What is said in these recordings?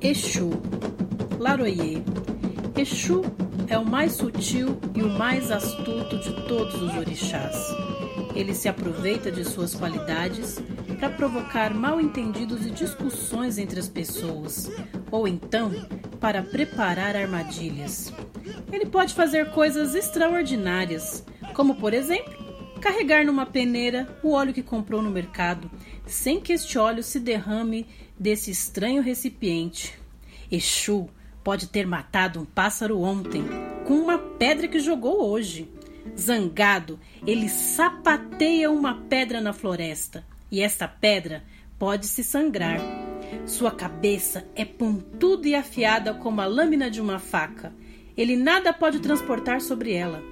Exu, Laroyer. Exu é o mais sutil e o mais astuto de todos os orixás. Ele se aproveita de suas qualidades para provocar mal-entendidos e discussões entre as pessoas, ou então para preparar armadilhas. Ele pode fazer coisas extraordinárias, como por exemplo, carregar numa peneira o óleo que comprou no mercado, sem que este óleo se derrame desse estranho recipiente. Exu pode ter matado um pássaro ontem com uma pedra que jogou hoje. Zangado, ele sapateia uma pedra na floresta e esta pedra pode se sangrar. Sua cabeça é pontuda e afiada como a lâmina de uma faca. Ele nada pode transportar sobre ela.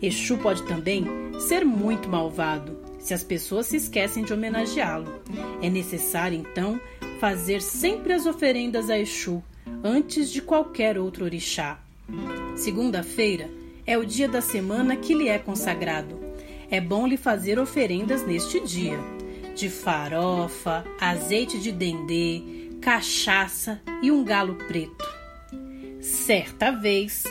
Exu pode também ser muito malvado se as pessoas se esquecem de homenageá-lo. É necessário, então, fazer sempre as oferendas a Exu antes de qualquer outro orixá. Segunda-feira é o dia da semana que lhe é consagrado. É bom lhe fazer oferendas neste dia, de farofa, azeite de dendê, cachaça e um galo preto. Certa vez,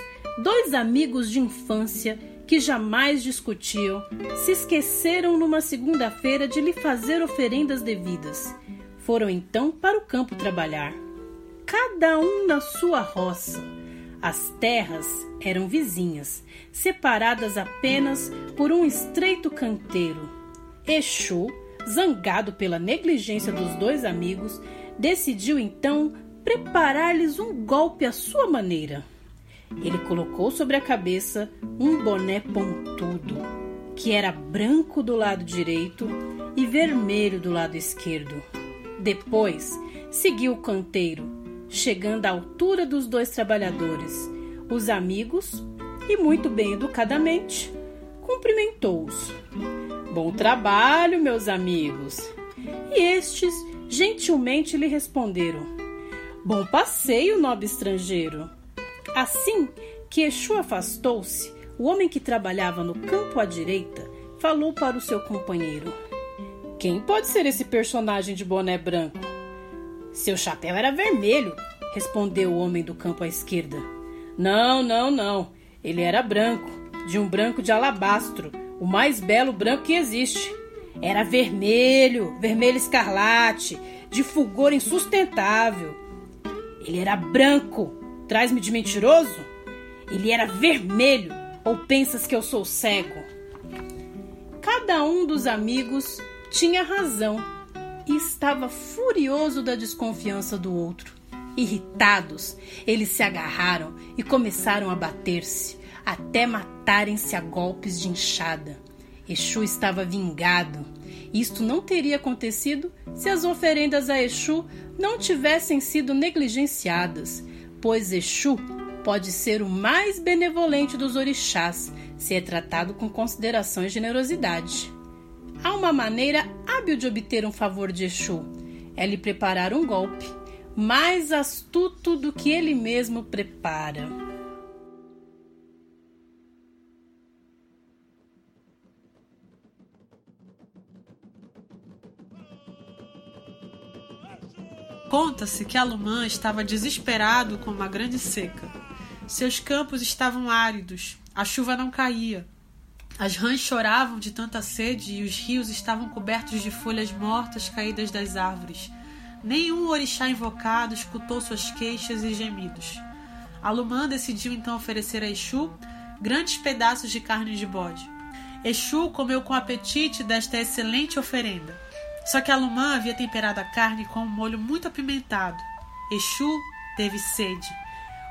dois amigos de infância que jamais discutiam se esqueceram numa segunda-feira de lhe fazer oferendas devidas. Foram então para o campo trabalhar cada um na sua roça. As terras eram vizinhas, separadas apenas por um estreito canteiro. Exu, zangado pela negligência dos dois amigos, decidiu então preparar-lhes um golpe à sua maneira. Ele colocou sobre a cabeça um boné pontudo, que era branco do lado direito e vermelho do lado esquerdo. Depois, seguiu o canteiro, chegando à altura dos dois trabalhadores, os amigos, e muito bem educadamente cumprimentou-os. Bom trabalho, meus amigos. E estes gentilmente lhe responderam: Bom passeio, nobre estrangeiro. Assim que Exu afastou-se, o homem que trabalhava no campo à direita falou para o seu companheiro: Quem pode ser esse personagem de boné branco? Seu chapéu era vermelho, respondeu o homem do campo à esquerda. Não, não, não. Ele era branco, de um branco de alabastro, o mais belo branco que existe. Era vermelho, vermelho escarlate, de fulgor insustentável. Ele era branco. Traz-me de mentiroso? Ele era vermelho. Ou pensas que eu sou cego? Cada um dos amigos tinha razão e estava furioso da desconfiança do outro. Irritados, eles se agarraram e começaram a bater-se, até matarem-se a golpes de enxada. Exu estava vingado. Isto não teria acontecido se as oferendas a Exu não tivessem sido negligenciadas, pois Exu pode ser o mais benevolente dos orixás se é tratado com consideração e generosidade. Há uma maneira hábil de obter um favor de Exu: é lhe preparar um golpe, mais astuto do que ele mesmo prepara. Conta-se que Alumã estava desesperado com uma grande seca. Seus campos estavam áridos, a chuva não caía, as rãs choravam de tanta sede e os rios estavam cobertos de folhas mortas caídas das árvores. Nenhum orixá invocado escutou suas queixas e gemidos. Alumã decidiu então oferecer a Exu grandes pedaços de carne de bode. Exu comeu com apetite desta excelente oferenda. Só que Alumã havia temperado a carne com um molho muito apimentado. Exu teve sede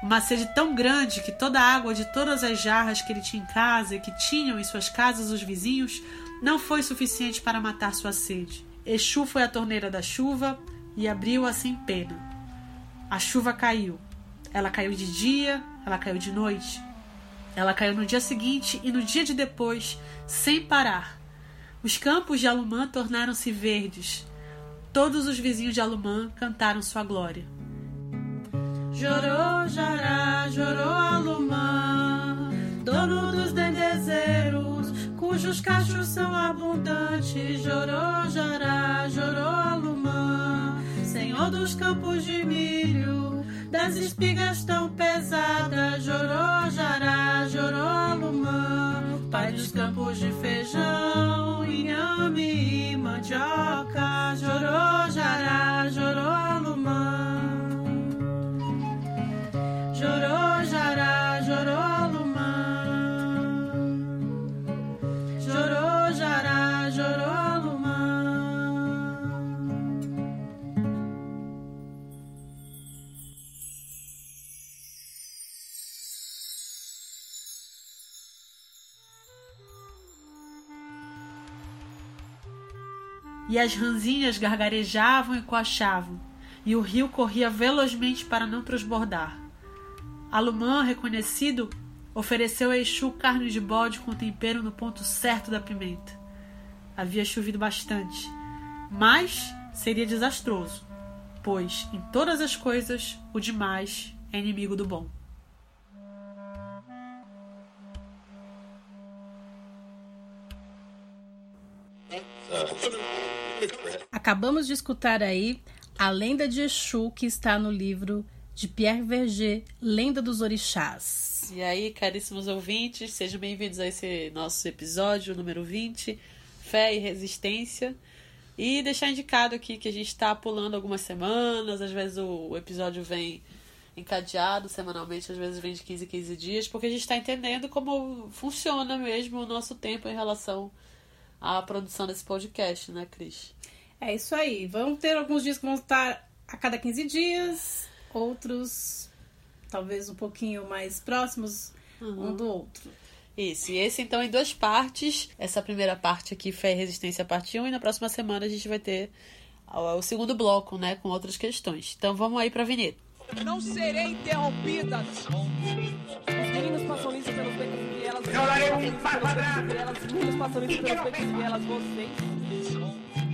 uma sede tão grande que toda a água de todas as jarras que ele tinha em casa e que tinham em suas casas os vizinhos não foi suficiente para matar sua sede. Exu foi à torneira da chuva e abriu-a sem pena. A chuva caiu. Ela caiu de dia, ela caiu de noite. Ela caiu no dia seguinte e no dia de depois, sem parar. Os campos de Alumã tornaram-se verdes. Todos os vizinhos de Alumã cantaram sua glória. Jorou, Jará, jorou Alumã, dono dos dendezeiros, cujos cachos são abundantes. Jorou, Jará, jorou Alumã, senhor dos campos de milho das espigas tão pesadas, Jorô, Jará, Jorô, Alumã, Pai dos campos de feijão, inhame e mandioca, Jorô, Jará, Jorô, E as ranzinhas gargarejavam e coachavam, e o rio corria velozmente para não transbordar. Alumã, reconhecido, ofereceu a Exu carne de bode com tempero no ponto certo da pimenta. Havia chovido bastante, mas seria desastroso, pois em todas as coisas o demais é inimigo do bom. Acabamos de escutar aí a lenda de Exu que está no livro de Pierre Verger, Lenda dos Orixás. E aí, caríssimos ouvintes, sejam bem-vindos a esse nosso episódio número 20, Fé e Resistência. E deixar indicado aqui que a gente está pulando algumas semanas, às vezes o episódio vem encadeado semanalmente, às vezes vem de 15 em 15 dias, porque a gente está entendendo como funciona mesmo o nosso tempo em relação à produção desse podcast, né, Cris? É isso aí. Vão ter alguns dias que vão estar a cada 15 dias, outros talvez um pouquinho mais próximos um do outro. Isso, e esse então em duas partes. Essa primeira parte aqui, Fé e Resistência, parte 1, e na próxima semana a gente vai ter o, segundo bloco, né, com outras questões. Então vamos aí pra vinheta. Não serei interrompida. Os meninos passam liso pelos becos e vielas. Os meninos passam liso pelos becos e vielas. Os meninos passam liso pelos becos e vielas. Vocês.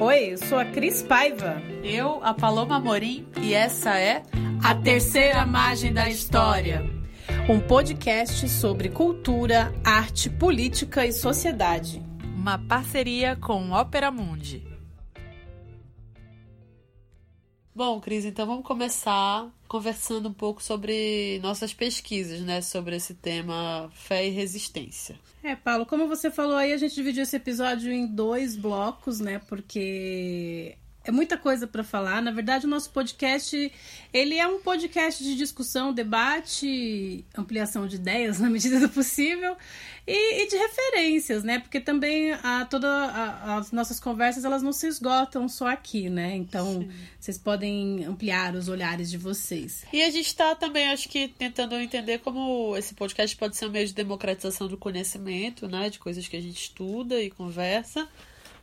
Oi, eu sou a Cris Paiva. Eu, a Paloma Morim, e essa é A Terceira Margem da História. Um podcast sobre cultura, arte, política e sociedade. uma parceria com Ópera Mundi. Bom, Cris, então vamos começar conversando um pouco sobre nossas pesquisas, né, sobre esse tema fé e resistência. É, Paulo, como você falou aí, a gente dividiu esse episódio em dois blocos, né? Porque é muita coisa para falar. Na verdade, o nosso podcast, ele é um podcast de discussão, debate, ampliação de ideias na medida do possível e, e de referências, né? Porque também a, toda a- as nossas conversas, elas não se esgotam só aqui, né? Então, vocês podem ampliar os olhares de vocês. E a gente está também, acho que, tentando entender como esse podcast pode ser um meio de democratização do conhecimento, né? De coisas que a gente estuda e conversa.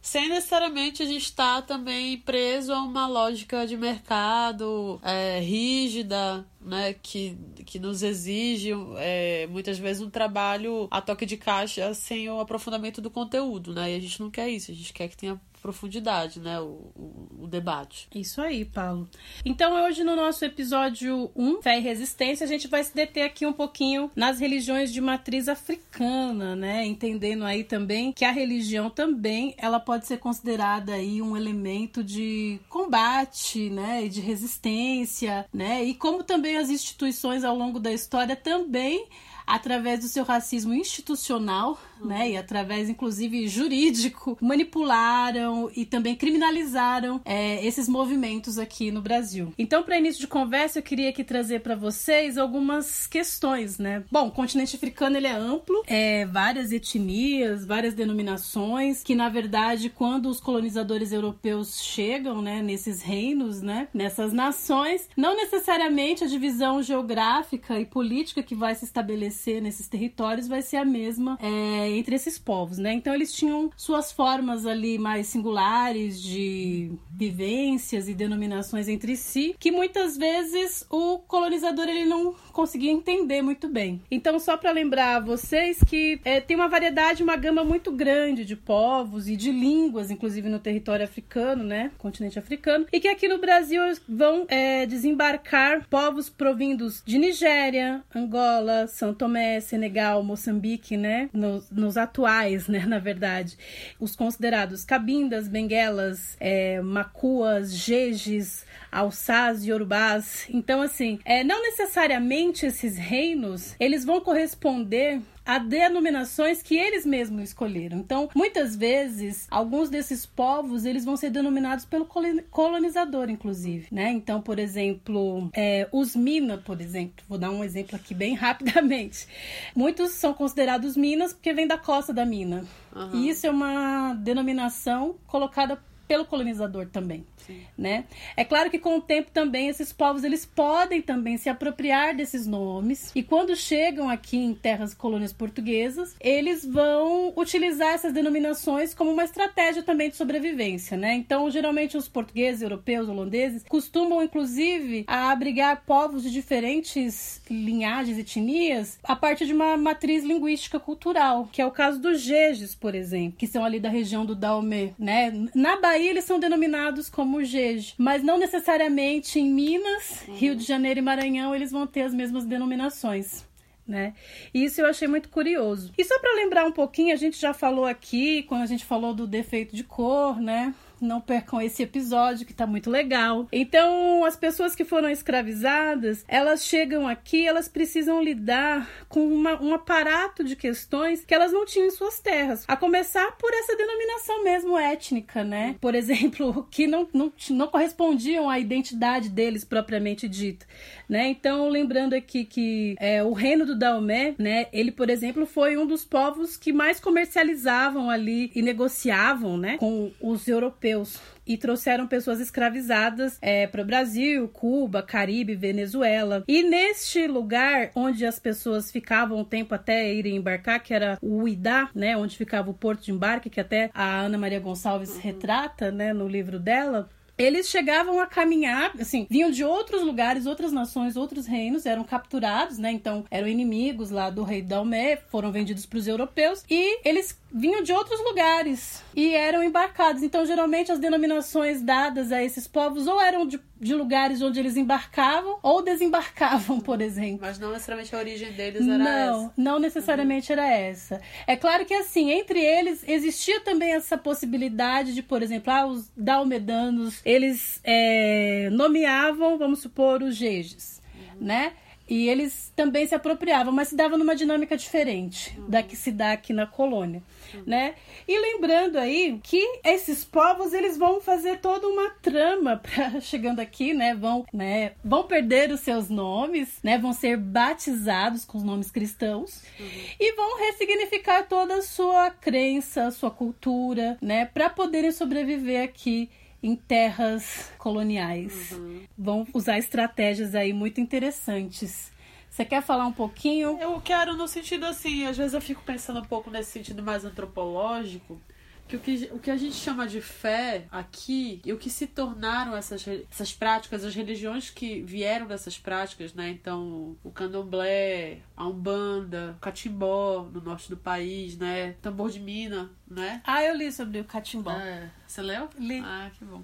Sem necessariamente a gente estar também preso a uma lógica de mercado é, rígida, né? Que, que nos exige é, muitas vezes um trabalho a toque de caixa sem o aprofundamento do conteúdo, né? E a gente não quer isso, a gente quer que tenha profundidade, né? O, o, o debate. Isso aí, Paulo. Então, hoje no nosso episódio 1, Fé e Resistência, a gente vai se deter aqui um pouquinho nas religiões de matriz africana, né? Entendendo aí também que a religião também, ela pode ser considerada aí um elemento de combate, né? E de resistência, né? E como também as instituições ao longo da história também através do seu racismo institucional, né, e através inclusive jurídico, manipularam e também criminalizaram é, esses movimentos aqui no Brasil. Então, para início de conversa, eu queria aqui trazer para vocês algumas questões, né? Bom, o continente africano ele é amplo, é várias etnias, várias denominações, que na verdade, quando os colonizadores europeus chegam, né, nesses reinos, né, nessas nações, não necessariamente a divisão geográfica e política que vai se estabelecer nesses territórios vai ser a mesma é, entre esses povos, né? Então eles tinham suas formas ali mais singulares de vivências e denominações entre si, que muitas vezes o colonizador ele não conseguia entender muito bem. Então só para lembrar a vocês que é, tem uma variedade, uma gama muito grande de povos e de línguas, inclusive no território africano, né? Continente africano, e que aqui no Brasil vão é, desembarcar povos provindos de Nigéria, Angola, São Tomé, Senegal, Moçambique, né? Nos- nos atuais, né, na verdade, os considerados cabindas, benguelas, é, macuas, jejes, alçás, yorubás. Então, assim, é, não necessariamente esses reinos, eles vão corresponder a denominações que eles mesmos escolheram. Então, muitas vezes, alguns desses povos eles vão ser denominados pelo colonizador, inclusive, né? Então, por exemplo, é, os Mina, por exemplo, vou dar um exemplo aqui bem rapidamente. Muitos são considerados Minas porque vêm da costa da mina. Uhum. E isso é uma denominação colocada pelo colonizador também, Sim. né? É claro que com o tempo também esses povos eles podem também se apropriar desses nomes e quando chegam aqui em terras colônias portuguesas, eles vão utilizar essas denominações como uma estratégia também de sobrevivência, né? Então, geralmente os portugueses, europeus, holandeses costumam inclusive a abrigar povos de diferentes linhagens e etnias a partir de uma matriz linguística cultural, que é o caso dos Jejes, por exemplo, que são ali da região do Daomé, né? Na Bahia Aí eles são denominados como Jeje, mas não necessariamente em Minas, uhum. Rio de Janeiro e Maranhão eles vão ter as mesmas denominações. Né? Isso eu achei muito curioso. E só para lembrar um pouquinho, a gente já falou aqui, quando a gente falou do defeito de cor, né? Não percam esse episódio que tá muito legal. Então, as pessoas que foram escravizadas, elas chegam aqui, elas precisam lidar com uma, um aparato de questões que elas não tinham em suas terras. A começar por essa denominação mesmo étnica, né? Por exemplo, que não, não, não correspondiam à identidade deles propriamente dita, né? Então, lembrando aqui que é, o reino do Daomé, né? Ele, por exemplo, foi um dos povos que mais comercializavam ali e negociavam, né? Com os europeus europeus e trouxeram pessoas escravizadas é, para o Brasil, Cuba, Caribe, Venezuela. E neste lugar onde as pessoas ficavam um tempo até irem embarcar, que era o Uidá, né, onde ficava o porto de embarque, que até a Ana Maria Gonçalves uhum. retrata, né, no livro dela eles chegavam a caminhar, assim, vinham de outros lugares, outras nações, outros reinos, eram capturados, né? Então, eram inimigos lá do rei Dalmé, foram vendidos para os europeus e eles vinham de outros lugares e eram embarcados. Então, geralmente, as denominações dadas a esses povos ou eram de, de lugares onde eles embarcavam ou desembarcavam, por exemplo. Mas não necessariamente a origem deles era não, essa. Não, necessariamente uhum. era essa. É claro que, assim, entre eles existia também essa possibilidade de, por exemplo, ah, os dalmedanos, eles é, nomeavam, vamos supor, os jejes, uhum. né? E eles também se apropriavam, mas se dava numa dinâmica diferente uhum. da que se dá aqui na colônia, uhum. né? E lembrando aí que esses povos eles vão fazer toda uma trama para chegando aqui, né? Vão, né? Vão perder os seus nomes, né? Vão ser batizados com os nomes cristãos uhum. e vão ressignificar toda a sua crença, sua cultura, né? Para poderem sobreviver aqui em terras coloniais. Uhum. Vão usar estratégias aí muito interessantes. Você quer falar um pouquinho? Eu quero no sentido assim, às vezes eu fico pensando um pouco nesse sentido mais antropológico, que o que, o que a gente chama de fé aqui e o que se tornaram essas, essas práticas, as religiões que vieram dessas práticas, né? Então, o candomblé, a umbanda, o catimbó no norte do país, né? Tambor de mina, né? Ah, eu li sobre o catimbó. É. Você leu? Li. Ah, que bom.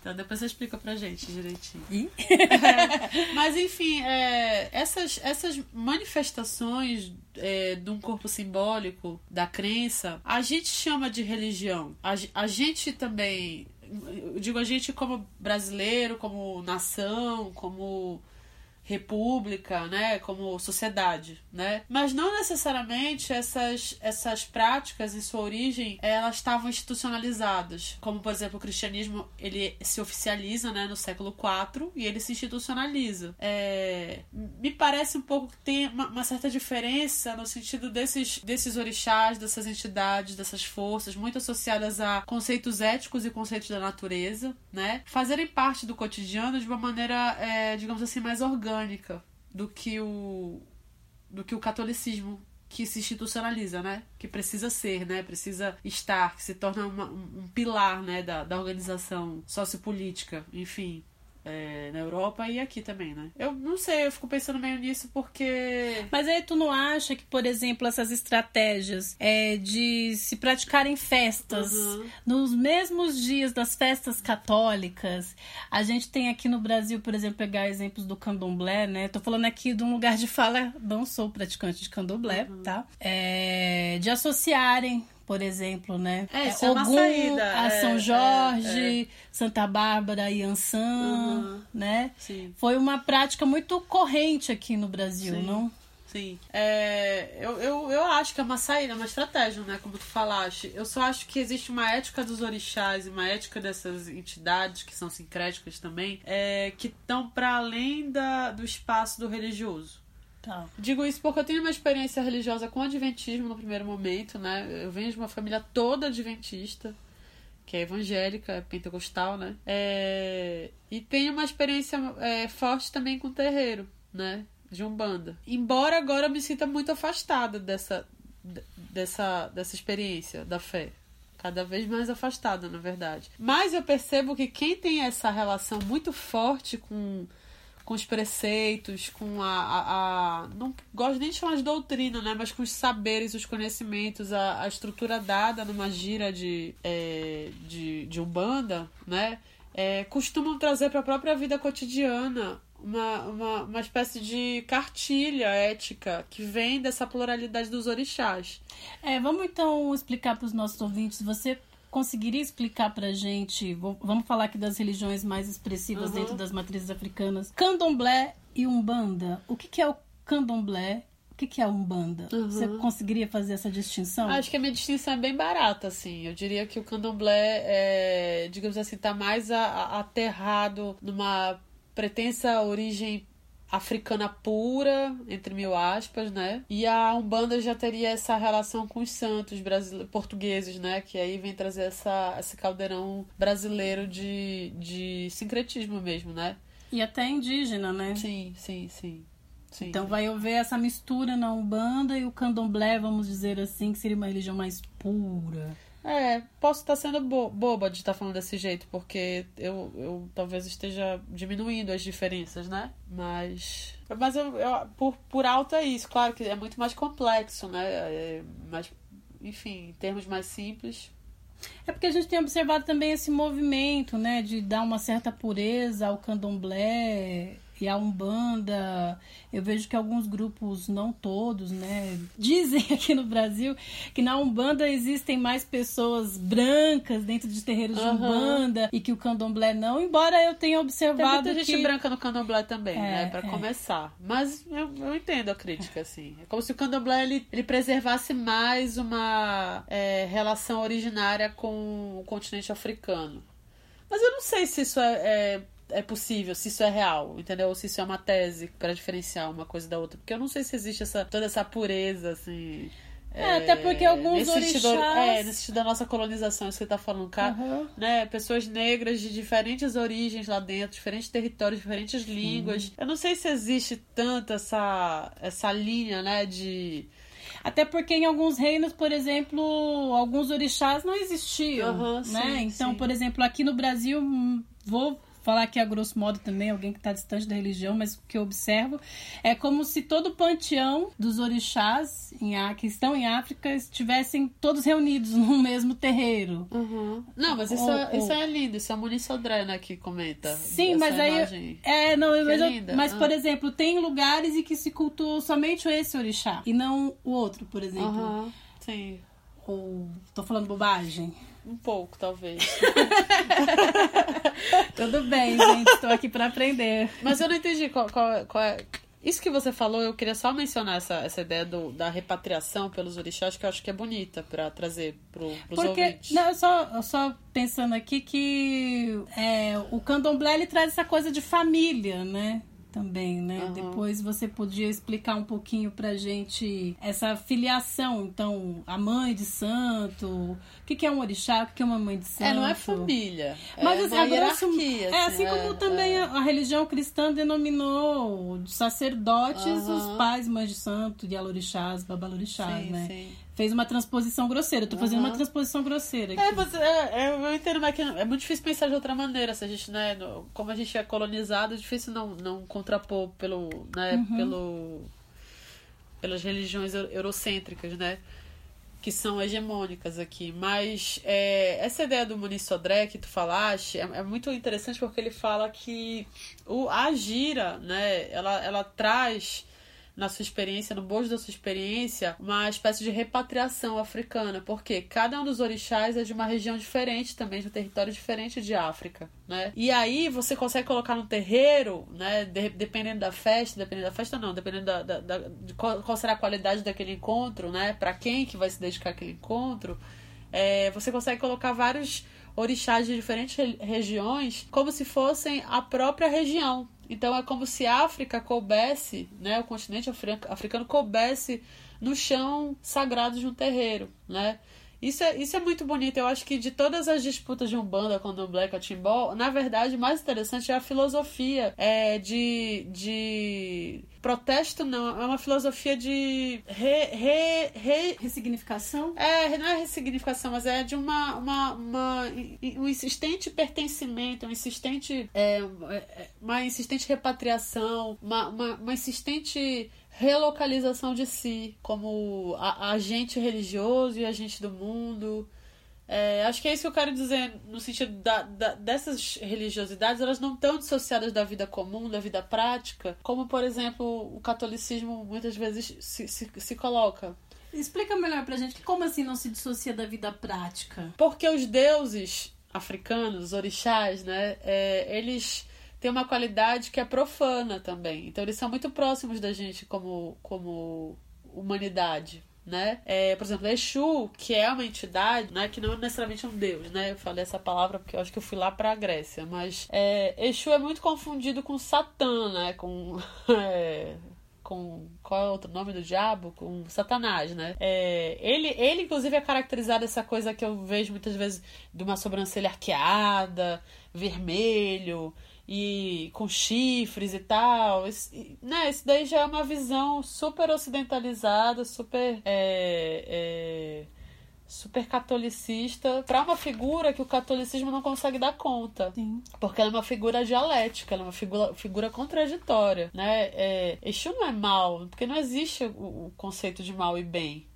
Então depois você explica pra gente direitinho. É, mas enfim, é, essas, essas manifestações é, de um corpo simbólico, da crença, a gente chama de religião. A, a gente também, eu digo a gente como brasileiro, como nação, como república, né, como sociedade, né? Mas não necessariamente essas essas práticas e sua origem elas estavam institucionalizadas, como por exemplo o cristianismo ele se oficializa, né, no século IV e ele se institucionaliza. É, me parece um pouco que tem uma, uma, certa diferença no sentido desses desses orixás, dessas entidades, dessas forças muito associadas a conceitos éticos e conceitos da natureza, né, fazerem parte do cotidiano de uma maneira, é, digamos assim, mais orgânica orgânica do que o do que o catolicismo que se institucionaliza, né? Que precisa ser, né? Precisa estar, que se torna uma, um, pilar, né? Da, da organização sociopolítica, enfim. É, na Europa e aqui também, né? Eu não sei, eu fico pensando meio nisso porque. Mas aí tu não acha que, por exemplo, essas estratégias é, de se praticarem festas Uhum. nos mesmos dias das festas católicas, a gente tem aqui no Brasil, por exemplo, pegar exemplos do candomblé, né? Tô falando aqui de um lugar de fala, não sou praticante de candomblé, Uhum. tá? É, de associarem. Por exemplo, né? É, isso é uma saída, a é, São é, Jorge, Santa Bárbara e Ançã, Uhum. né? Sim. Foi uma prática muito corrente aqui no Brasil, Sim. não? Sim. É, eu, eu, eu acho que é uma saída, uma estratégia, né? Como tu falaste. Eu só acho que existe uma ética dos orixás e uma ética dessas entidades, que são sincréticas também, é, que estão para além da, do espaço do religioso. Tá. Digo isso porque eu tenho uma experiência religiosa com adventismo no primeiro momento, né? Eu venho de uma família toda adventista, que é evangélica, é pentecostal, né? É, E tenho uma experiência é, forte também com terreiro, né? De Umbanda. Embora agora eu me sinta muito afastada dessa, dessa, dessa experiência da fé. Cada vez mais afastada, na verdade. Mas eu percebo que quem tem essa relação muito forte com com os preceitos, com a, a, a- Não gosto nem de chamar de doutrina, né? Mas com os saberes, os conhecimentos, a, a estrutura dada numa gira de, é, de, de Umbanda, né? É, costumam trazer para a própria vida cotidiana uma, uma, uma espécie de cartilha ética que vem dessa pluralidade dos orixás. É, vamos então explicar para os nossos ouvintes. Você conseguiria explicar pra gente? vamos falar aqui das religiões mais expressivas Uhum. dentro das matrizes africanas. Candomblé e Umbanda. O que, que é o Candomblé? O que, que é a Umbanda? Uhum. Você conseguiria fazer essa distinção? Acho que a minha distinção é bem barata, assim. Eu diria que o candomblé, é, digamos assim, tá mais a- a- aterrado numa pretensa origem africana pura, entre mil aspas, né? E a Umbanda já teria essa relação com os santos portugueses, né? Que aí vem trazer essa, esse caldeirão brasileiro de, de sincretismo mesmo, né? E até indígena, né? Sim, sim, sim. sim. Então vai haver essa mistura na Umbanda e o Candomblé, vamos dizer assim, que seria uma religião mais pura. É, posso estar sendo bo- boba de estar falando desse jeito, porque eu, eu talvez esteja diminuindo as diferenças, né? Mas. Mas eu, eu- por, por alto é isso, claro que é muito mais complexo, né? É, mas, enfim, em termos mais simples. É porque a gente tem observado também esse movimento, né, de dar uma certa pureza ao candomblé e à umbanda. Eu vejo que alguns grupos, não todos, né, dizem aqui no Brasil que na umbanda existem mais pessoas brancas dentro de terreiros de Aham. umbanda e que o candomblé não. Embora eu tenha Tem observado muita gente que branca no candomblé também, É, né? Pra é. começar. Mas eu, eu entendo a crítica, assim. É como se o candomblé ele, ele preservasse mais uma é, relação originária com o continente africano. Mas eu não sei se isso é, é, é possível, se isso é real, entendeu? Ou se isso é uma tese pra diferenciar uma coisa da outra. Porque eu não sei se existe essa, toda essa pureza, assim. É, até porque alguns nesse sentido, orixás- É, nesse sentido da nossa colonização, isso que você tá falando, cara Aham. né, pessoas negras de diferentes origens lá dentro, diferentes territórios, diferentes línguas. Eu não sei se existe tanto essa essa linha, né, de Até porque em alguns reinos, por exemplo, alguns orixás não existiam, Aham, né? sim, então, sim. por exemplo, aqui no Brasil, hum, vou falar aqui a grosso modo também, alguém que está distante da religião, mas o que eu observo é como se todo o panteão dos orixás em, que estão em África estivessem todos reunidos num mesmo terreiro. Não, mas isso, Ou- é, isso ou- é lindo, isso é a Moni Sodré, né, que comenta. Sim, mas aí. imagem. É, não, Que mas, é eu- mas, Ah. por exemplo, tem lugares em que se cultua somente esse orixá e não o outro, por exemplo. Aham, sim, Ou tô falando bobagem? Um pouco, talvez. Tudo bem, gente, estou aqui para aprender. Mas eu não entendi qual, qual, qual é. Isso que você falou, eu queria só mencionar essa, essa ideia do, da repatriação pelos orixás, que eu acho que é bonita pra trazer pros Porque, ouvintes. não, só, só pensando aqui que é, o candomblé ele traz essa coisa de família, né? Também, né? Aham. Depois você podia explicar um pouquinho pra gente essa filiação. Então, a mãe de santo, o que, que é um orixá, o que, que é uma mãe de santo. É, não é família. Mas é assim, uma a grosso- hierarquia. é assim como é, também é. a, religião cristã denominou de sacerdotes Aham. os pais, mães de santo, yalorixás, babalorixás, Sim, né? sim. Fez uma transposição grosseira. Eu tô fazendo uma transposição grosseira aqui. É, você, é, é, eu entendo, mas que é muito difícil pensar de outra maneira. Se a gente, né, como a gente é colonizado, é difícil não, não contrapor pelo, né, Uhum. pelo, pelas religiões eu- eurocêntricas, né? Que são hegemônicas aqui. Mas é, essa ideia do Muniz Sodré que tu falaste é, é muito interessante porque ele fala que o, a gira, né, ela, ela traz na sua experiência, no bojo da sua experiência, uma espécie de repatriação africana, porque cada um dos orixás é de uma região diferente também, de um território diferente de África, né? E aí você consegue colocar no terreiro, né, de- dependendo da festa, dependendo da festa não, dependendo da, da- da- de qual, qual será a qualidade daquele encontro, né, para quem que vai se dedicar àquele encontro, é, você consegue colocar vários orixás de diferentes re- regiões como se fossem a própria região. Então é como se a África coubesse, né, o continente afri- africano coubesse no chão sagrado de um terreiro, né? Isso é, isso é muito bonito. Eu acho que de todas as disputas de Umbanda com o Black Catimbó, na verdade, o mais interessante é a filosofia é, de, de protesto, não. É uma filosofia de re, re, re, Ressignificação? é, não é ressignificação, mas é de uma, uma, uma- um insistente pertencimento, um insistente, é, é, uma insistente repatriação, uma, uma, uma insistente relocalização de si como a- agente religioso e agente do mundo. É, acho que é isso que eu quero dizer no sentido da, da- dessas religiosidades, elas não estão dissociadas da vida comum, da vida prática, como, por exemplo, o catolicismo muitas vezes se, se, se coloca. Explica melhor pra gente como assim não se dissocia da vida prática. Porque os deuses africanos, os orixás, né, é, eles têm uma qualidade que é profana também. Então eles são muito próximos da gente como, como humanidade. Né? É, por exemplo, Exu, que é uma entidade, né, que não é necessariamente um deus, né? Eu falei essa palavra porque eu acho que eu fui lá para a Grécia, mas é, Exu é muito confundido com Satã, né? Com é, com qual é o outro nome do diabo? Com Satanás, né? É, ele, ele, inclusive, é caracterizado essa coisa que eu vejo muitas vezes de uma sobrancelha arqueada, vermelho e com chifres e tal. Esse, né, isso daí já é uma visão super ocidentalizada, super. É, é, super catolicista para uma figura que o catolicismo não consegue dar conta. Sim. Porque ela é uma figura dialética, ela é uma figura, figura contraditória, né? É, Exu não é mal, porque não existe o, o conceito de mal e bem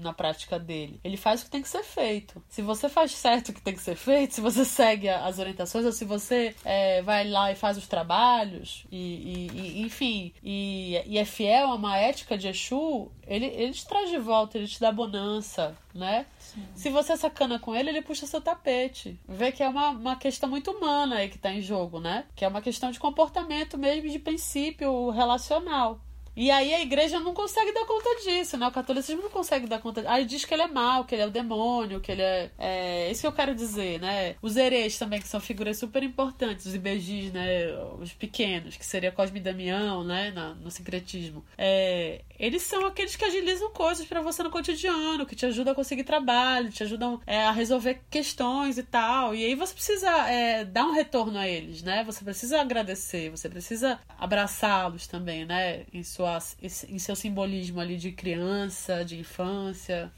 na prática dele. Ele faz o que tem que ser feito. Se você faz certo o que tem que ser feito, se você segue as orientações, ou se você é, vai lá e faz os trabalhos, e, e- e- enfim, e, e é fiel a uma ética de Exu, ele, ele te traz de volta, ele te dá bonança, né? Se você é sacana com ele, ele puxa seu tapete. Vê que é uma, uma questão muito humana aí que tá em jogo, né? Que é uma questão de comportamento mesmo, de princípio relacional. E aí a igreja não consegue dar conta disso, né? O catolicismo não consegue dar conta. Aí diz que ele é mau, que ele é o demônio, que ele é. É isso que eu quero dizer, né? Os herês também, que são figuras super importantes, os ibejis, né? Os pequenos, que seria Cosme e Damião, né? Na- no sincretismo. É, eles são aqueles que agilizam coisas pra você no cotidiano, que te ajudam a conseguir trabalho, te ajudam é, a resolver questões e tal. E aí você precisa é, dar um retorno a eles, né? Você precisa agradecer, você precisa abraçá-los também, né? Em, sua, em seu simbolismo ali de criança, de infância.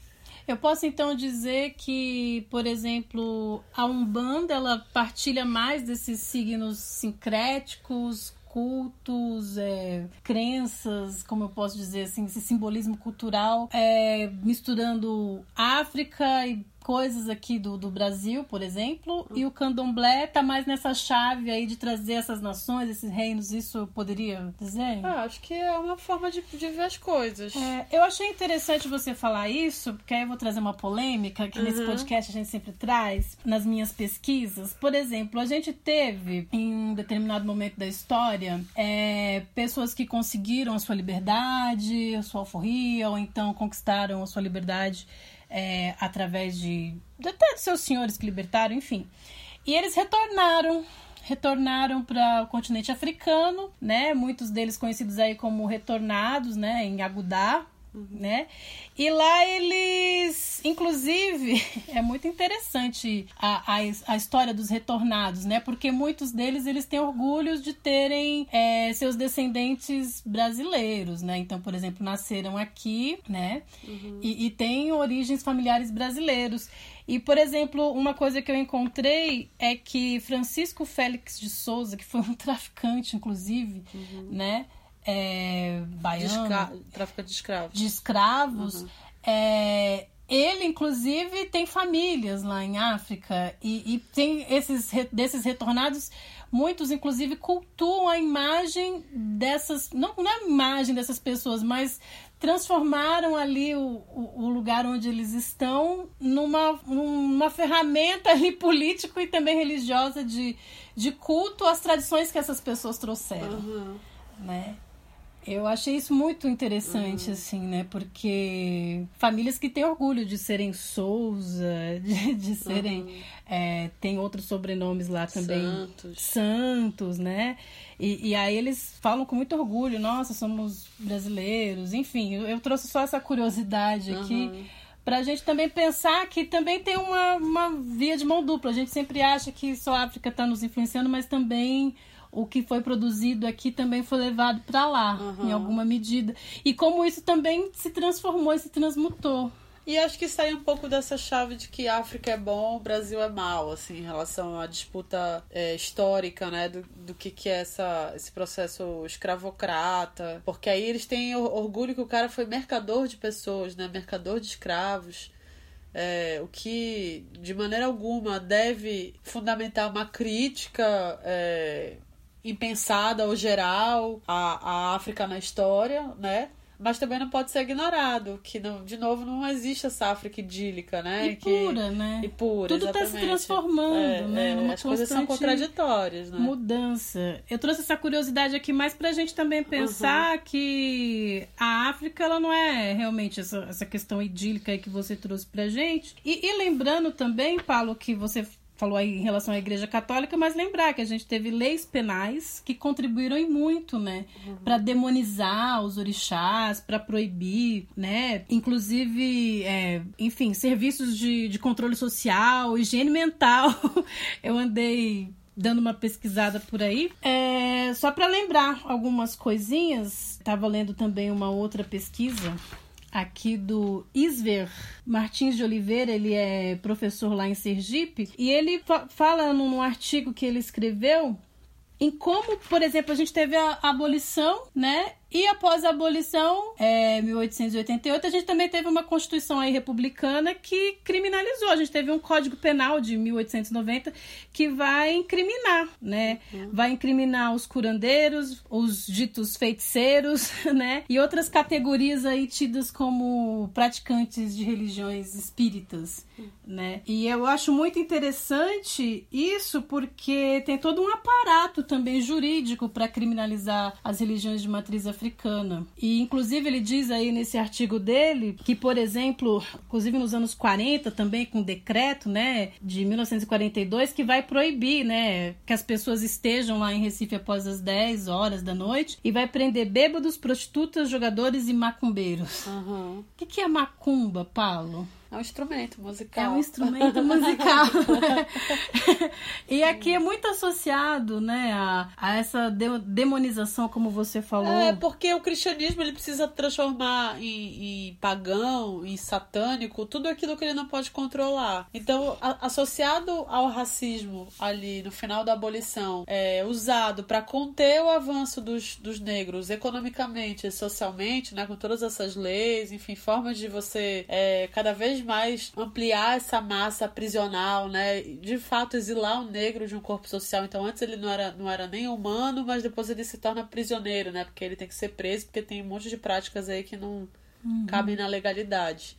Eu posso então dizer que, por exemplo, a Umbanda ela partilha mais desses signos sincréticos, cultos, é, crenças, como eu posso dizer assim, esse simbolismo cultural, é, misturando África e coisas aqui do, do Brasil, por exemplo, e o candomblé tá mais nessa chave aí de trazer essas nações, esses reinos, isso eu poderia dizer? Ah, acho que é uma forma de, de ver as coisas. É, eu achei interessante você falar isso, porque aí eu vou trazer uma polêmica que nesse podcast a gente sempre traz nas minhas pesquisas. Por exemplo, a gente teve em um determinado momento da história é, pessoas que conseguiram a sua liberdade, a sua alforria, ou então conquistaram a sua liberdade é, através de até seus senhores que libertaram, enfim. E eles retornaram retornaram para o continente africano, né? Muitos deles conhecidos aí como retornados, né? Em Agudá, uhum. né? E lá eles, inclusive, é muito interessante a, a, a, história dos retornados, né? Porque muitos deles eles têm orgulho de terem é, seus descendentes brasileiros, né? Então, por exemplo, nasceram aqui, né? Uhum. E, e têm origens familiares brasileiros. E, por exemplo, uma coisa que eu encontrei é que Francisco Félix de Souza, que foi um traficante, inclusive, uhum. né? É, baiano. De tráfico de escravos. De escravos. Uhum. É, ele, inclusive, tem famílias lá em África e, e tem esses desses retornados muitos inclusive cultuam a imagem dessas não, não é a imagem dessas pessoas mas transformaram ali o, o, lugar onde eles estão numa, uma ferramenta ali político e também religiosa de, de culto às tradições que essas pessoas trouxeram, uhum. né? Eu achei isso muito interessante, uhum. assim, né? Porque famílias que têm orgulho de serem Souza, de, de serem. Uhum. É, tem outros sobrenomes lá também. Santos. Santos, né? E, e, aí eles falam com muito orgulho, nossa, somos brasileiros. Enfim, eu, eu trouxe só essa curiosidade aqui. Uhum. Pra gente também pensar que também tem uma, uma via de mão dupla. A gente sempre acha que só a África está nos influenciando, mas também o que foi produzido aqui também foi levado para lá, uhum. em alguma medida. E como isso também se transformou e se transmutou. E acho que sai um pouco dessa chave de que África é bom, o Brasil é mal, assim, em relação à disputa é, histórica, né, do, do que, que é essa, esse processo escravocrata. Porque aí eles têm orgulho que o cara foi mercador de pessoas, né, mercador de escravos. É, o que de maneira alguma deve fundamentar uma crítica é, impensada ou geral a, a África na história, né? Mas também não pode ser ignorado, que não, de novo não existe essa África idílica, né? E que, pura, né? E pura, Tudo está se transformando, é, né? É, as coisas são contraditórias, né? Mudança. Eu trouxe essa curiosidade aqui mais pra gente também pensar uhum. que a África, ela não é realmente essa, essa questão idílica aí que você trouxe pra gente. E, e lembrando também, Paulo, que você falou aí em relação à Igreja Católica, mas lembrar que a gente teve leis penais que contribuíram em muito, né, uhum. para demonizar os orixás, para proibir, né, inclusive, é, enfim, serviços de, de controle social, higiene mental. Eu andei dando uma pesquisada por aí. É, só para lembrar algumas coisinhas, estava lendo também uma outra pesquisa aqui do Isver Martins de Oliveira, ele é professor lá em Sergipe, e ele fa fala num artigo que ele escreveu em como, por exemplo, a gente teve a abolição, né? E após a abolição, é, 1888, a gente também teve uma Constituição aí republicana que criminalizou. A gente teve um Código Penal de 1890 que vai incriminar, né? Uhum. Vai incriminar os curandeiros, os ditos feiticeiros, né? E outras categorias aí tidas como praticantes de religiões espíritas, uhum. né? E eu acho muito interessante isso porque tem todo um aparato também jurídico para criminalizar as religiões de matriz africana africana. E inclusive ele diz aí nesse artigo dele que, por exemplo, inclusive nos anos 40 também com decreto, né, de 1942 que vai proibir, né, que as pessoas estejam lá em Recife após as 10 horas da noite e vai prender bêbados, prostitutas, jogadores e macumbeiros. O uhum. que, que é macumba, Paulo? É um instrumento musical. É um instrumento musical. e aqui é muito associado, né, a, a essa de, demonização, como você falou. É, porque o cristianismo ele precisa transformar em, em pagão, em satânico, tudo aquilo que ele não pode controlar. Então, a, associado ao racismo ali no final da abolição, é usado para conter o avanço dos, dos negros economicamente e socialmente, né, com todas essas leis, enfim, formas de você é, cada vez mais ampliar essa massa prisional, né? De fato, exilar o negro de um corpo social. Então, antes ele não era, não era nem humano, mas depois ele se torna prisioneiro, né? Porque ele tem que ser preso, porque tem um monte de práticas aí que não uhum. cabem na legalidade.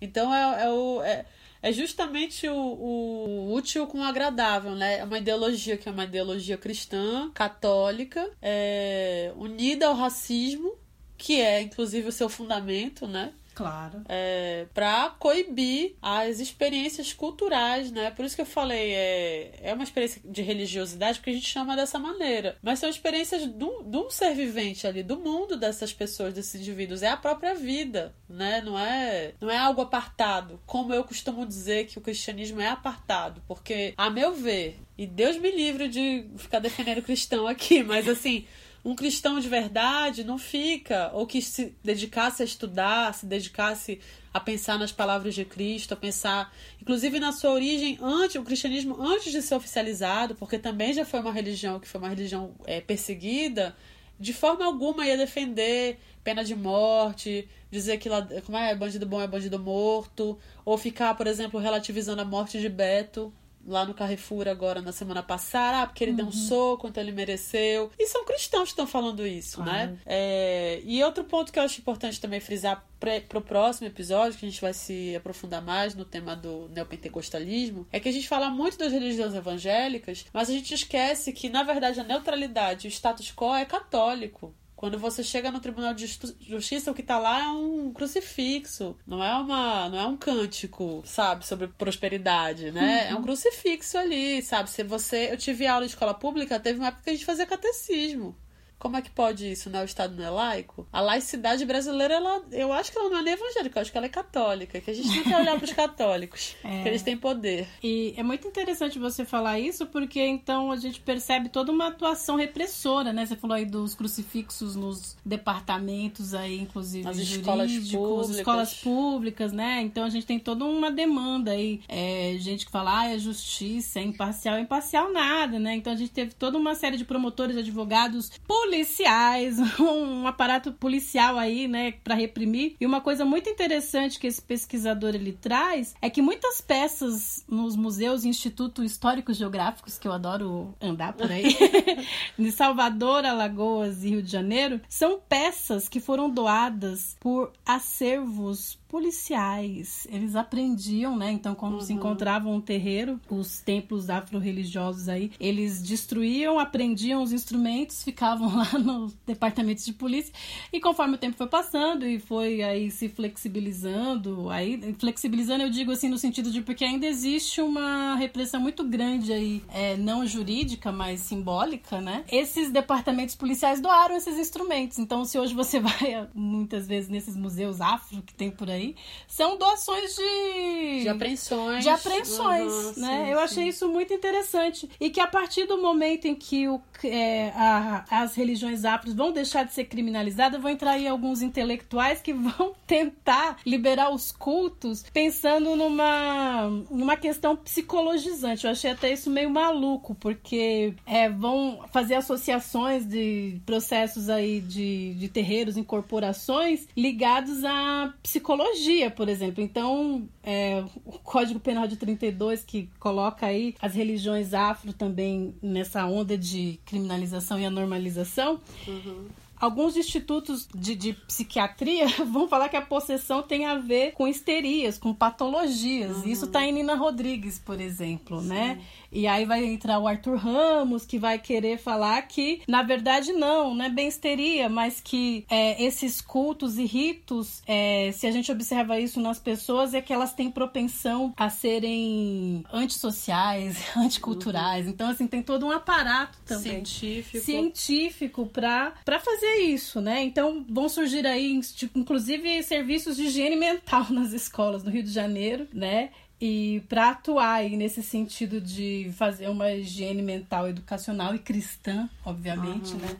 Então, é, é o. É, é justamente o, o, útil com o agradável, né? É uma ideologia que é uma ideologia cristã, católica, é, unida ao racismo, que é inclusive o seu fundamento, né? Claro. É, para coibir as experiências culturais, né? Por isso que eu falei, é, é uma experiência de religiosidade que a gente chama dessa maneira. Mas são experiências do, do ser vivente ali, do mundo dessas pessoas, desses indivíduos. É a própria vida, né? Não é, não é algo apartado. Como eu costumo dizer que o cristianismo é apartado. Porque, a meu ver, e Deus me livre de ficar defendendo cristão aqui, mas assim um cristão de verdade não fica, ou que se dedicasse a estudar, se dedicasse a pensar nas palavras de Cristo, a pensar, inclusive na sua origem, antes o cristianismo antes de ser oficializado, porque também já foi uma religião que foi uma religião é, perseguida, de forma alguma ia defender pena de morte, dizer que como é bandido bom é bandido morto, ou ficar, por exemplo, relativizando a morte de Beto, lá no Carrefour agora na semana passada, ah, porque ele uhum. deu um uhum. soco, então ele mereceu. E são cristãos que estão falando isso, né? É, e outro ponto que eu acho importante também frisar para o próximo episódio, que a gente vai se aprofundar mais no tema do neopentecostalismo, é que a gente fala muito das religiões evangélicas, mas a gente esquece que, na verdade, a neutralidade, o status quo é católico. Quando você chega no Tribunal de Justiça, o que tá lá é um crucifixo. Não é uma, não é um cântico, sabe, sobre prosperidade, né? Uhum. É um crucifixo ali, sabe? Se você, eu tive aula de escola pública, teve uma época que a gente fazia catecismo. Como é que pode isso, né? O Estado não é laico? A laicidade brasileira, ela, eu acho que ela não é nem evangélica, eu acho que ela é católica, que a gente não quer olhar para os católicos, é. que eles têm poder. E é muito interessante você falar isso, porque então a gente percebe toda uma atuação repressora, né? Você falou aí dos crucifixos nos departamentos aí, inclusive As escolas públicas. escolas públicas, né? Então a gente tem toda uma demanda aí, é, gente que fala, ah, é justiça, é imparcial, é imparcial nada, né? Então a gente teve toda uma série de promotores, advogados, políticos, policiais, um aparato policial aí, né, para reprimir. E uma coisa muito interessante que esse pesquisador ele traz é que muitas peças nos museus e institutos históricos geográficos que eu adoro andar por aí, de Salvador, Alagoas e Rio de Janeiro, são peças que foram doadas por acervos policiais. Eles aprendiam, né? Então, quando uhum. se encontravam um terreiro, os templos afro-religiosos aí, eles destruíam, aprendiam os instrumentos, ficavam lá nos departamentos de polícia. E conforme o tempo foi passando e foi aí se flexibilizando, aí flexibilizando eu digo assim no sentido de porque ainda existe uma repressão muito grande aí, é, não jurídica, mas simbólica, né? Esses departamentos policiais doaram esses instrumentos. Então, se hoje você vai muitas vezes nesses museus afro que tem por aí aí, são doações de. De apreensões. De apreensões, uhum, né? Sim, Eu achei isso muito interessante. E que a partir do momento em que o, é, a, as religiões afros vão deixar de ser criminalizadas, vão entrar aí alguns intelectuais que vão tentar liberar os cultos pensando numa, numa questão psicologizante. Eu achei até isso meio maluco, porque é, vão fazer associações de processos aí de, de terreiros, incorporações ligados à psicologia ideologia, por exemplo. Então, é, o Código Penal de 32, que coloca aí as religiões afro também nessa onda de criminalização e anormalização, uhum alguns institutos de, de, psiquiatria vão falar que a possessão tem a ver com histerias, com patologias. Uhum. Isso tá em Nina Rodrigues, por exemplo, né? Sim. né? E aí vai entrar o Arthur Ramos, que vai querer falar que, na verdade, não, não é bem histeria, mas que é, esses cultos e ritos, é, se a gente observa isso nas pessoas, é que elas têm propensão a serem antissociais, anticulturais. Então, assim, tem todo um aparato também científico, científico para fazer isso, né? Então, vão surgir aí, tipo, inclusive, serviços de higiene mental nas escolas no Rio de Janeiro, né? E para atuar aí nesse sentido de fazer uma higiene mental educacional e cristã, obviamente, uhum. né?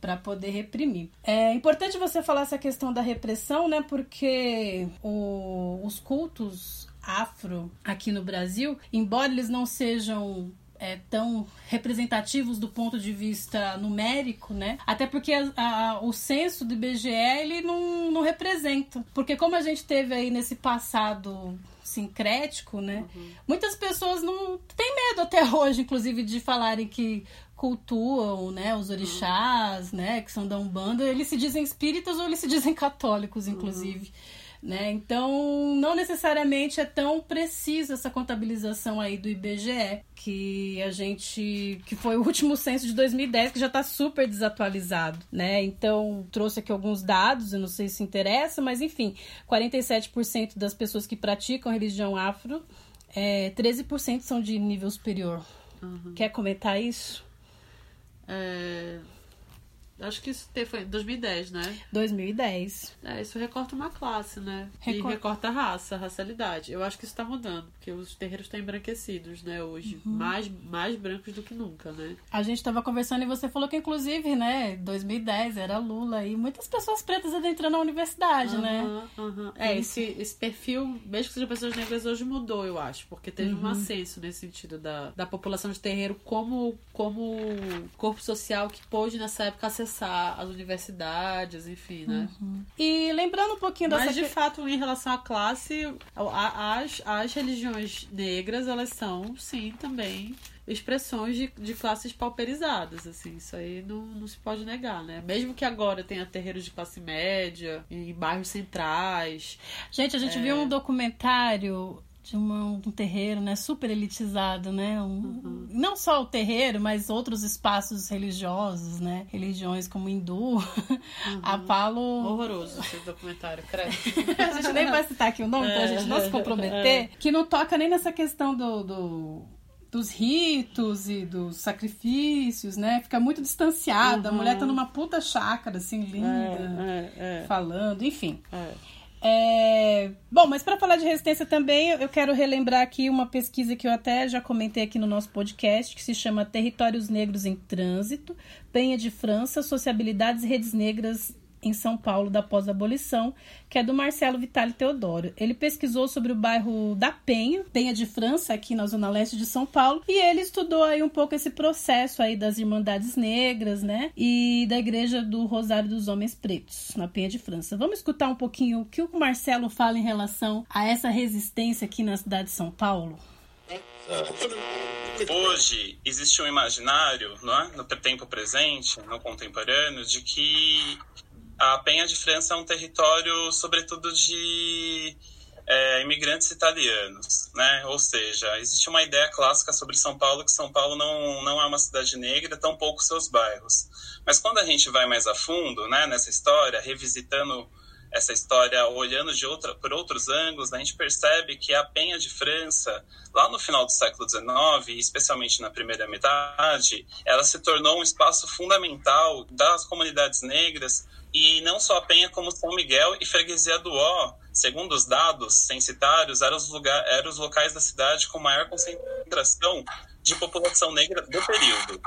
para poder reprimir. É importante você falar essa questão da repressão, né? Porque o, os cultos afro aqui no Brasil, embora eles não sejam é, tão representativos do ponto de vista numérico, né? Até porque a, a, o censo do IBGE ele não, não representa. Porque como a gente teve aí nesse passado sincrético, né? Uhum. Muitas pessoas não têm medo até hoje, inclusive, de falarem que cultuam, né, os orixás, uhum. né, que são da Umbanda, eles se dizem espíritas ou eles se dizem católicos, inclusive. Uhum Né? Então, não necessariamente é tão precisa essa contabilização aí do IBGE, que a gente. que foi o último censo de 2010, que já está super desatualizado, né? Então, trouxe aqui alguns dados, eu não sei se interessa, mas enfim, 47% das pessoas que praticam religião afro, é, 13% são de nível superior. Uhum. Quer comentar isso? É, Acho que isso foi em 2010, né? 2010. É, isso recorta uma classe, né? Recor... E recorta a raça, a racialidade. Eu acho que isso tá mudando, porque os terreiros estão embranquecidos, né, hoje. Uhum. Mais, mais brancos do que nunca, né? A gente tava conversando e você falou que, inclusive, né, 2010 era Lula e muitas pessoas pretas adentrando a universidade, uhum, né? Uhum. É, esse, esse perfil, mesmo que sejam pessoas negras, hoje mudou, eu acho, porque teve um uhum. ascenso nesse sentido da, da população de terreiro como, como corpo social que pôde, nessa época, acessar acessar as universidades, enfim, né? Uhum. E lembrando um pouquinho dessa... Mas, de fato, em relação à classe, as, as religiões negras, elas são, sim, também expressões de, de classes pauperizadas, assim, isso aí não, não se pode negar, né? Mesmo que agora tenha terreiros de classe média, em bairros centrais. Gente, a gente é... viu um documentário de uma, um terreiro, né, super elitizado, né, um, uhum. não só o terreiro, mas outros espaços religiosos, né, religiões como hindu, uhum. a Palo... Horroroso esse documentário, credo. a gente nem vai citar aqui o nome, é, pra gente não se comprometer, é. que não toca nem nessa questão do, do dos ritos e dos sacrifícios, né? Fica muito distanciada. Uhum. A mulher tá numa puta chácara, assim, linda, é, é, é. falando, enfim. É. Bom, mas para falar de resistência também, eu quero relembrar aqui uma pesquisa que eu até já comentei aqui no nosso podcast, que se chama Territórios Negros em Trânsito, Penha de França, Sociabilidades e Redes Negras em São Paulo da pós-abolição, que é do Marcelo Vitale Teodoro. Ele pesquisou sobre o bairro da Penha, Penha de França, aqui na zona leste de São Paulo, e ele estudou aí um pouco esse processo aí das Irmandades Negras, né, e da Igreja do Rosário dos Homens Pretos, na Penha de França. Vamos escutar um pouquinho o que o Marcelo fala em relação a essa resistência aqui na cidade de São Paulo? Hoje existe um imaginário, não é? no tempo presente, no contemporâneo, de que a Penha de França é um território, sobretudo, de é, imigrantes italianos, né? Ou seja, existe uma ideia clássica sobre São Paulo que São Paulo não, não é uma cidade negra, tampouco seus bairros. Mas quando a gente vai mais a fundo, né, nessa história, revisitando essa história olhando de outra, por outros ângulos, a gente percebe que a Penha de França, lá no final do século XIX, especialmente na primeira metade, ela se tornou um espaço fundamental das comunidades negras e não só a Penha, como São Miguel e Freguesia do Ó, segundo os dados censitários, eram os, lugar, eram os locais da cidade com maior concentração de população negra do período.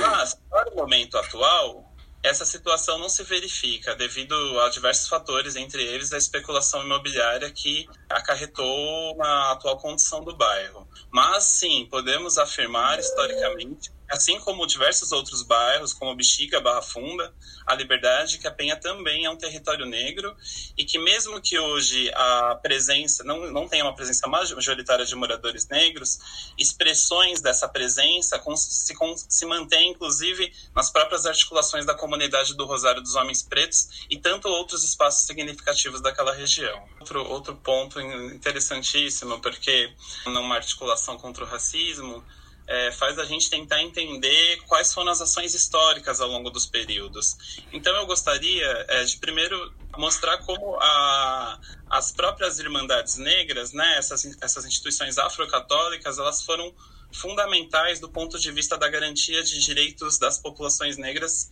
Mas, para o momento atual, essa situação não se verifica devido a diversos fatores, entre eles a especulação imobiliária que acarretou na atual condição do bairro. Mas sim, podemos afirmar historicamente assim como diversos outros bairros, como Bexiga, Barra Funda, a Liberdade, que a Penha também é um território negro e que mesmo que hoje a presença não, não tenha uma presença majoritária de moradores negros, expressões dessa presença se, se mantém inclusive nas próprias articulações da comunidade do Rosário dos Homens Pretos e tanto outros espaços significativos daquela região. Outro, outro ponto interessantíssimo, porque numa articulação contra o racismo, é, faz a gente tentar entender quais foram as ações históricas ao longo dos períodos. Então, eu gostaria é, de primeiro mostrar como a, as próprias Irmandades Negras, né, essas, essas instituições afrocatólicas, elas foram fundamentais do ponto de vista da garantia de direitos das populações negras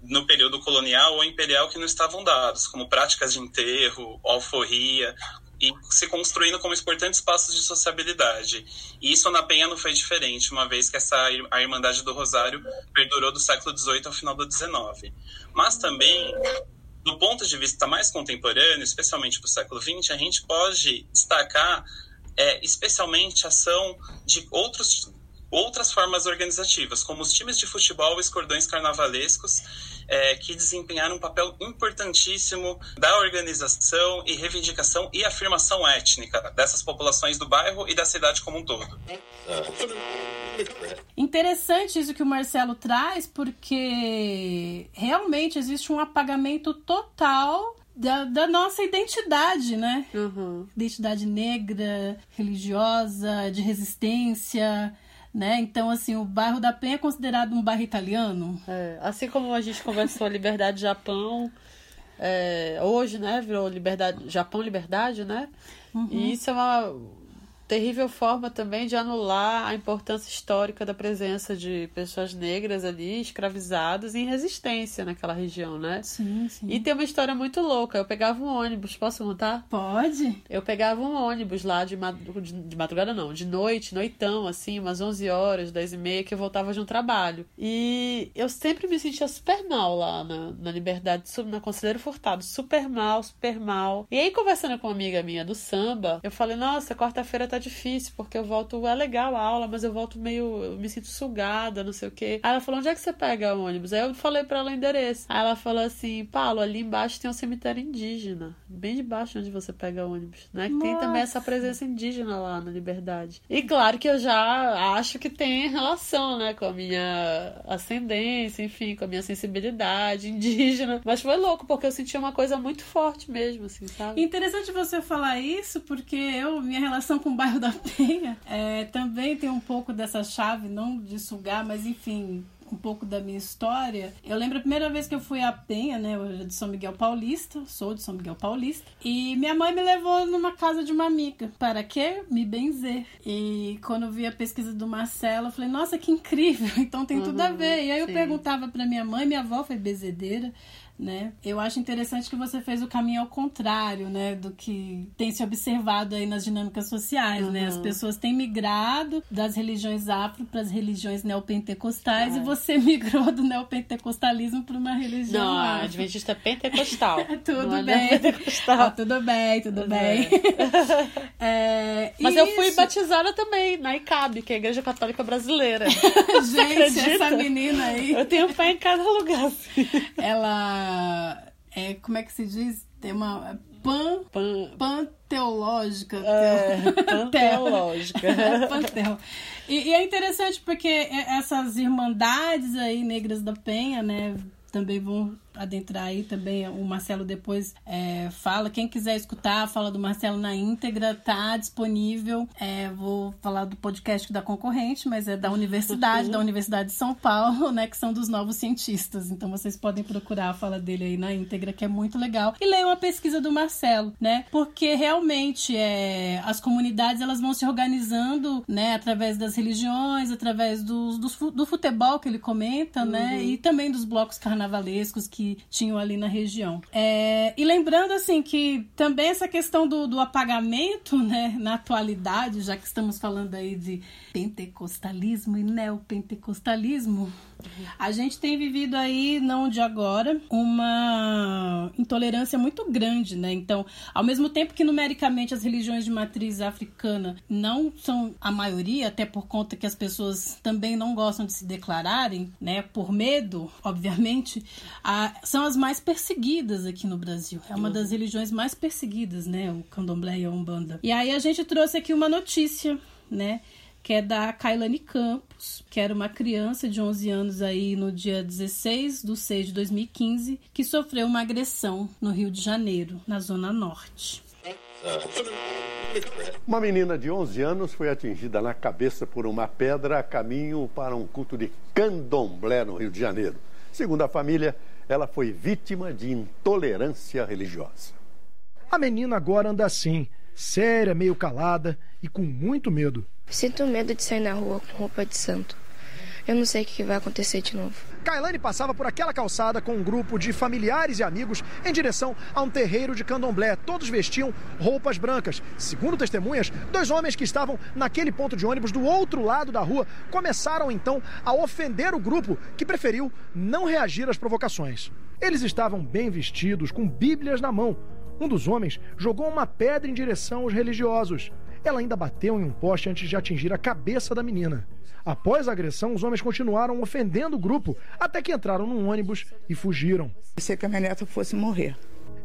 no período colonial ou imperial que não estavam dados, como práticas de enterro, alforria, e se construindo como importantes espaços de sociabilidade. E isso na Penha não foi diferente, uma vez que essa a Irmandade do Rosário perdurou do século XVIII ao final do XIX. Mas também, do ponto de vista mais contemporâneo, especialmente para o século XX, a gente pode destacar é, especialmente a ação de outros outras formas organizativas, como os times de futebol e os cordões carnavalescos, é, que desempenharam um papel importantíssimo da organização e reivindicação e afirmação étnica dessas populações do bairro e da cidade como um todo. Interessante isso que o Marcelo traz, porque realmente existe um apagamento total da, da nossa identidade, né? Uhum. Identidade negra, religiosa, de resistência, né? Então, assim, o bairro da Penha é considerado um bairro italiano. É, assim como a gente conversou Liberdade Japão, é, hoje, né, virou Liberdade, Japão Liberdade, né? Uhum. E isso é uma terrível forma também de anular a importância histórica da presença de pessoas negras ali, escravizadas em resistência naquela região, né? Sim, sim. E tem uma história muito louca. Eu pegava um ônibus, posso contar? Pode? Eu pegava um ônibus lá de, madru... de madrugada, não, de noite, noitão, assim, umas 11 horas, 10 e meia, que eu voltava de um trabalho. E eu sempre me sentia super mal lá na, na Liberdade, na Conselheiro Furtado. Super mal, super mal. E aí, conversando com uma amiga minha do samba, eu falei, nossa, quarta-feira tá difícil, porque eu volto, é legal a aula, mas eu volto meio, eu me sinto sugada, não sei o quê. Aí ela falou, onde é que você pega o ônibus? Aí eu falei pra ela o endereço. Aí ela falou assim, Paulo, ali embaixo tem um cemitério indígena, bem debaixo onde você pega o ônibus, né? Que tem também essa presença indígena lá na Liberdade. E claro que eu já acho que tem relação, né, com a minha ascendência, enfim, com a minha sensibilidade indígena. Mas foi louco, porque eu senti uma coisa muito forte mesmo, assim, sabe? Interessante você falar isso, porque eu, minha relação com o bairro da Penha é, também tem um pouco dessa chave, não de sugar, mas enfim, um pouco da minha história. Eu lembro a primeira vez que eu fui à Penha, né? Eu era de São Miguel Paulista, sou de São Miguel Paulista. E minha mãe me levou numa casa de uma amiga. Para quê? Me benzer. E quando eu vi a pesquisa do Marcelo, eu falei, nossa, que incrível! Então tem uhum, tudo a ver. E aí eu sim. perguntava para minha mãe, minha avó foi bezedeira né? Eu acho interessante que você fez o caminho ao contrário, né, do que tem se observado aí nas dinâmicas sociais, uhum. né? As pessoas têm migrado das religiões afro para as religiões neopentecostais é. e você migrou do neopentecostalismo para uma religião Não, afro. adventista é pentecostal. tudo, é bem. Ah, tudo bem. tudo é. bem, é, Mas eu fui batizada também na ICAB, que é a Igreja Católica Brasileira. Gente, essa menina aí. Eu tenho fé em cada lugar. Assim. Ela é, como é que se diz? Tem uma pan, pan, panteológica. É, panteológica. Pantel. E, e, é interessante porque essas irmandades aí negras da Penha, né, também vão adentrar aí também. O Marcelo depois é, fala. Quem quiser escutar a fala do Marcelo na íntegra, tá disponível. É, vou falar do podcast da concorrente, mas é da universidade, da Universidade de São Paulo, né? Que são dos novos cientistas. Então vocês podem procurar a fala dele aí na íntegra, que é muito legal. E leiam a pesquisa do Marcelo, né? Porque realmente é, as comunidades elas vão se organizando, né? Através das religiões, através do, do, do futebol que ele comenta, né, uhum. né? E também dos blocos carnavalescos que que tinham ali na região. É, e lembrando assim que também essa questão do, do apagamento, né, na atualidade, já que estamos falando aí de pentecostalismo e neopentecostalismo, a gente tem vivido aí, não de agora, uma intolerância muito grande, né? Então, ao mesmo tempo que numericamente as religiões de matriz africana não são a maioria, até por conta que as pessoas também não gostam de se declararem, né? Por medo, obviamente, a, são as mais perseguidas aqui no Brasil. É uma das religiões mais perseguidas, né? O candomblé e a umbanda. E aí a gente trouxe aqui uma notícia, né? que é da Kailane Campos, que era uma criança de 11 anos aí no dia 16 de 6 de 2015, que sofreu uma agressão no Rio de Janeiro, na Zona Norte. Uma menina de 11 anos foi atingida na cabeça por uma pedra a caminho para um culto de candomblé no Rio de Janeiro. Segundo a família, ela foi vítima de intolerância religiosa. A menina agora anda assim, séria, meio calada e com muito medo. Sinto medo de sair na rua com roupa de santo. Eu não sei o que vai acontecer de novo. Kailane passava por aquela calçada com um grupo de familiares e amigos em direção a um terreiro de candomblé. Todos vestiam roupas brancas. Segundo testemunhas, dois homens que estavam naquele ponto de ônibus do outro lado da rua começaram então a ofender o grupo, que preferiu não reagir às provocações. Eles estavam bem vestidos, com bíblias na mão. Um dos homens jogou uma pedra em direção aos religiosos. Ela ainda bateu em um poste antes de atingir a cabeça da menina. Após a agressão, os homens continuaram ofendendo o grupo até que entraram num ônibus e fugiram. Pensei que a minha neta fosse morrer.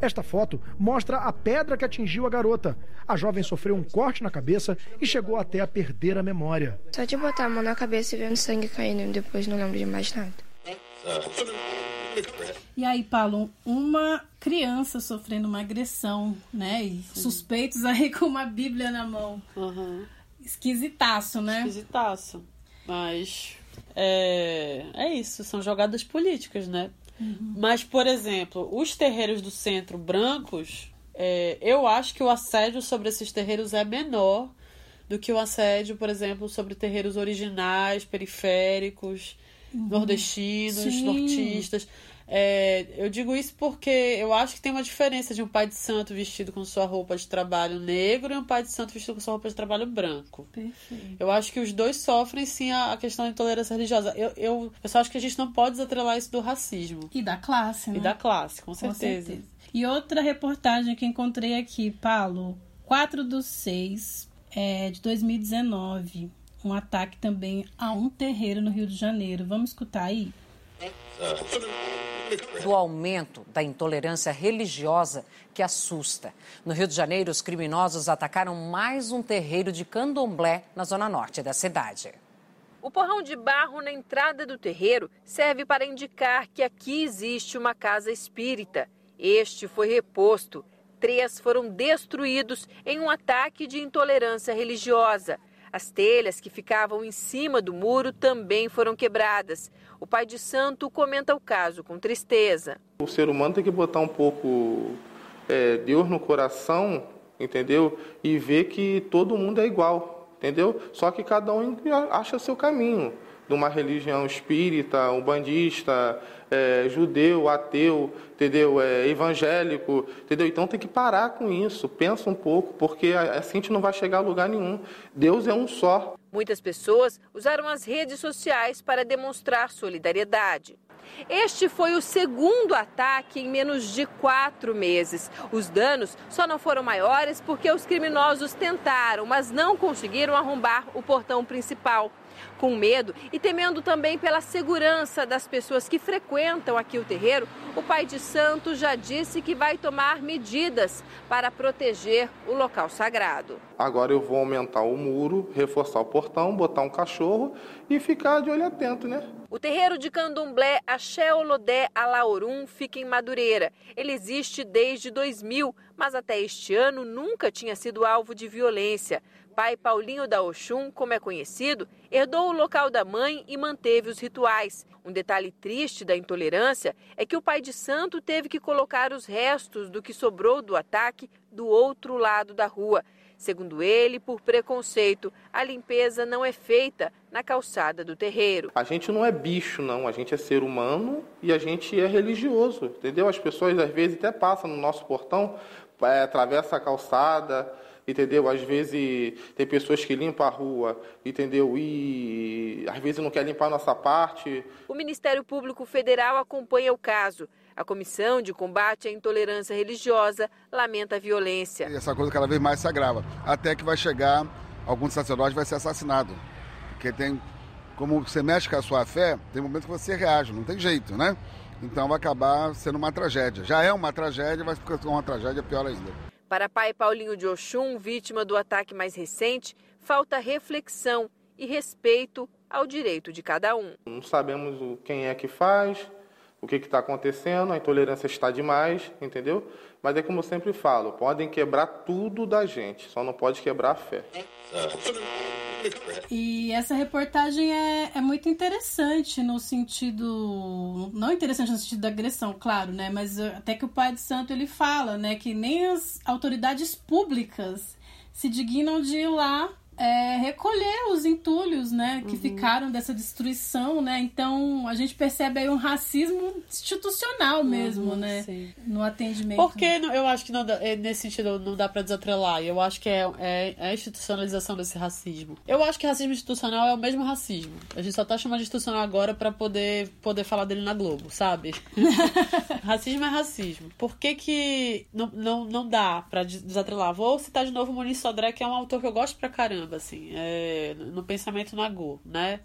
Esta foto mostra a pedra que atingiu a garota. A jovem sofreu um corte na cabeça e chegou até a perder a memória. Só de botar a mão na cabeça e vendo sangue caindo, depois não lembro de mais nada. E aí, Paulo, uma criança sofrendo uma agressão, né? E suspeitos aí com uma Bíblia na mão. Uhum. Esquisitaço, né? Esquisitaço. Mas é, é isso, são jogadas políticas, né? Uhum. Mas, por exemplo, os terreiros do centro brancos, é, eu acho que o assédio sobre esses terreiros é menor do que o assédio, por exemplo, sobre terreiros originais, periféricos, nordestinos, Sim. nortistas. É, eu digo isso porque eu acho que tem uma diferença de um pai de santo vestido com sua roupa de trabalho negro e um pai de santo vestido com sua roupa de trabalho branco. Perfeito. Eu acho que os dois sofrem sim a, questão da intolerância religiosa. Eu, eu, eu só acho que a gente não pode desatrelar isso do racismo. E da classe, né? E da classe, com Com certeza. certeza. E outra reportagem que encontrei aqui, Paulo, 4 do 6 é, de 2019. Um ataque também a um terreiro no Rio de Janeiro. Vamos escutar aí? do aumento da intolerância religiosa que assusta. No Rio de Janeiro, os criminosos atacaram mais um terreiro de candomblé na zona norte da cidade. O porrão de barro na entrada do terreiro serve para indicar que aqui existe uma casa espírita. Este foi reposto. Três foram destruídos em um ataque de intolerância religiosa. As telhas que ficavam em cima do muro também foram quebradas. O pai de santo comenta o caso com tristeza. O ser humano tem que botar um pouco é, Deus no coração, entendeu? E ver que todo mundo é igual, entendeu? Só que cada um acha seu caminho. De uma religião espírita, umbandista, é, judeu, ateu, entendeu? É, evangélico, entendeu? Então tem que parar com isso. Pensa um pouco, porque assim a gente não vai chegar a lugar nenhum. Deus é um só. Muitas pessoas usaram as redes sociais para demonstrar solidariedade. Este foi o segundo ataque em menos de quatro meses. Os danos só não foram maiores porque os criminosos tentaram, mas não conseguiram arrombar o portão principal. Com medo e temendo também pela segurança das pessoas que frequentam aqui o terreiro, o pai de santo já disse que vai tomar medidas para proteger o local sagrado. Agora eu vou aumentar o muro, reforçar o portão, botar um cachorro e ficar de olho atento, né? O terreiro de candomblé Axé Olodé Alaorum fica em Madureira. Ele existe desde 2000, mas até este ano nunca tinha sido alvo de violência. Pai Paulinho da Oxum, como é conhecido, herdou o local da mãe e manteve os rituais. Um detalhe triste da intolerância é que o pai de santo teve que colocar os restos do que sobrou do ataque do outro lado da rua. Segundo ele, por preconceito, a limpeza não é feita na calçada do terreiro. A gente não é bicho, não. A gente é ser humano e a gente é religioso, entendeu? As pessoas às vezes até passam no nosso portão, é, atravessa a calçada, entendeu? Às vezes tem pessoas que limpam a rua, entendeu? E às vezes não quer limpar a nossa parte. O Ministério Público Federal acompanha o caso. A Comissão de Combate à Intolerância Religiosa lamenta a violência. E essa coisa cada vez mais se agrava, até que vai chegar algum sacerdote vai ser assassinado. Porque tem, como você mexe com a sua fé, tem momentos que você reage, não tem jeito, né? Então vai acabar sendo uma tragédia. Já é uma tragédia, vai ficar uma tragédia pior ainda. Para pai Paulinho de Oxum, vítima do ataque mais recente, falta reflexão e respeito ao direito de cada um. Não sabemos quem é que faz, o que está acontecendo, a intolerância está demais, entendeu? Mas é como eu sempre falo, podem quebrar tudo da gente, só não pode quebrar a fé. E essa reportagem é, é muito interessante no sentido. Não interessante no sentido da agressão, claro, né? Mas até que o pai de santo ele fala, né? Que nem as autoridades públicas se dignam de ir lá é, recolher os entulhos, né, que uhum. ficaram dessa destruição, né? Então a gente percebe aí um racismo institucional mesmo, uhum, né, sim. no atendimento. Porque eu acho que não dá, nesse sentido não dá para desatrelar. Eu acho que é, é, é, a institucionalização desse racismo. Eu acho que racismo institucional é o mesmo racismo. A gente só tá chamando de institucional agora para poder poder falar dele na Globo, sabe? racismo é racismo. Por que que não, não, não dá para desatrelar? Vou citar de novo o Muniz Sodré, que é um autor que eu gosto pra caramba assim, é, no pensamento nagô, né?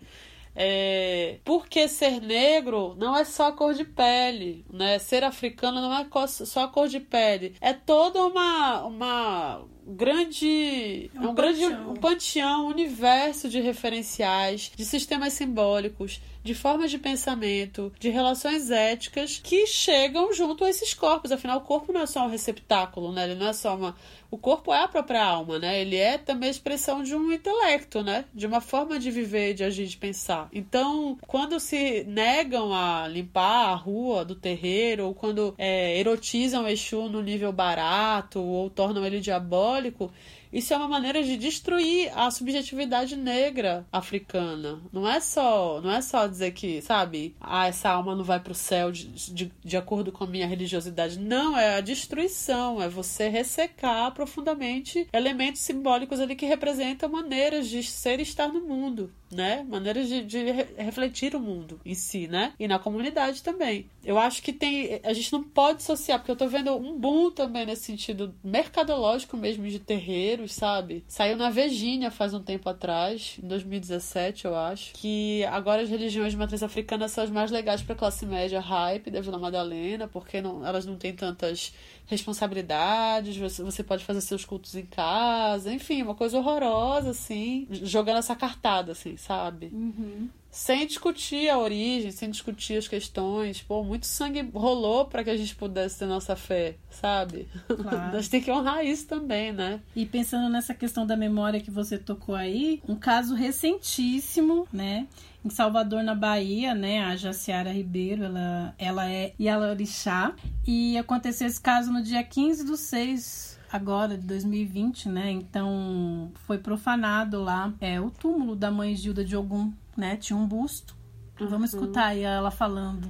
É, porque ser negro não é só a cor de pele, né? Ser africano não é só a cor de pele. É toda uma, uma grande um, um grande um panteão, um universo de referenciais, de sistemas simbólicos, de formas de pensamento, de relações éticas que chegam junto a esses corpos. Afinal, o corpo não é só um receptáculo, né? Ele não é só uma. O corpo é a própria alma, né? Ele é também a expressão de um intelecto, né? De uma forma de viver, de agir, de pensar. Então, quando se negam a limpar a rua do terreiro, ou quando é, erotizam o Exu no nível barato, ou tornam ele diabólico, isso é uma maneira de destruir a subjetividade negra africana. Não é só, não é só dizer que, sabe, ah, essa alma não vai para o céu de, de, de acordo com a minha religiosidade. Não, é a destruição, é você ressecar profundamente elementos simbólicos ali que representam maneiras de ser e estar no mundo né? Maneiras de, de refletir o mundo em si, né? E na comunidade também. Eu acho que tem. A gente não pode associar, porque eu tô vendo um boom também nesse sentido mercadológico mesmo de terreiros, sabe? Saiu na Virgínia faz um tempo atrás, em 2017, eu acho, que agora as religiões de matriz africana são as mais legais para classe média hype da Vila Madalena, porque não, elas não têm tantas responsabilidades, você, você pode fazer seus cultos em casa, enfim, uma coisa horrorosa, assim, jogando essa cartada, assim, sabe? Uhum. Sem discutir a origem, sem discutir as questões. Pô, muito sangue rolou para que a gente pudesse ter nossa fé, sabe? Claro. a gente tem que honrar isso também, né? E pensando nessa questão da memória que você tocou aí, um caso recentíssimo, né? em Salvador, na Bahia, né? A Jaciara Ribeiro, ela, ela é Yalorixá. E aconteceu esse caso no dia 15 do 6 agora de 2020, né? Então foi profanado lá é o túmulo da mãe Gilda de Ogum, né? Tinha um busto. Vamos escutar aí ela falando.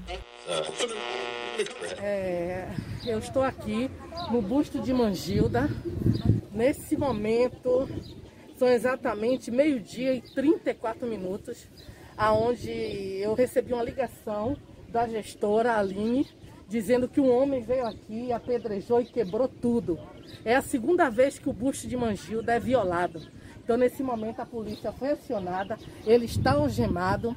É, eu estou aqui no busto de Mangilda. Nesse momento, são exatamente meio-dia e 34 minutos aonde eu recebi uma ligação da gestora Aline dizendo que um homem veio aqui, apedrejou e quebrou tudo. É a segunda vez que o busto de Mangilda é violado. Então, nesse momento, a polícia foi acionada, ele está algemado.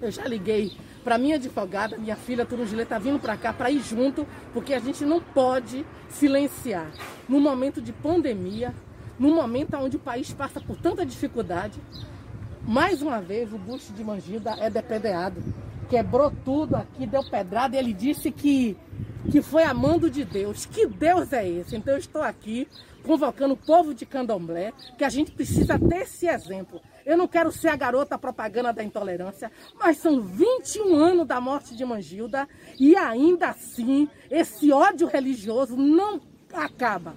Eu já liguei para minha advogada, minha filha Turungilê está vindo para cá para ir junto, porque a gente não pode silenciar. No momento de pandemia, no momento onde o país passa por tanta dificuldade, mais uma vez, o busto de Mangilda é depedeado. Quebrou tudo aqui, deu pedrada e ele disse que, que foi a mando de Deus. Que Deus é esse? Então eu estou aqui convocando o povo de Candomblé, que a gente precisa ter esse exemplo. Eu não quero ser a garota propaganda da intolerância, mas são 21 anos da morte de Mangilda e ainda assim esse ódio religioso não acaba.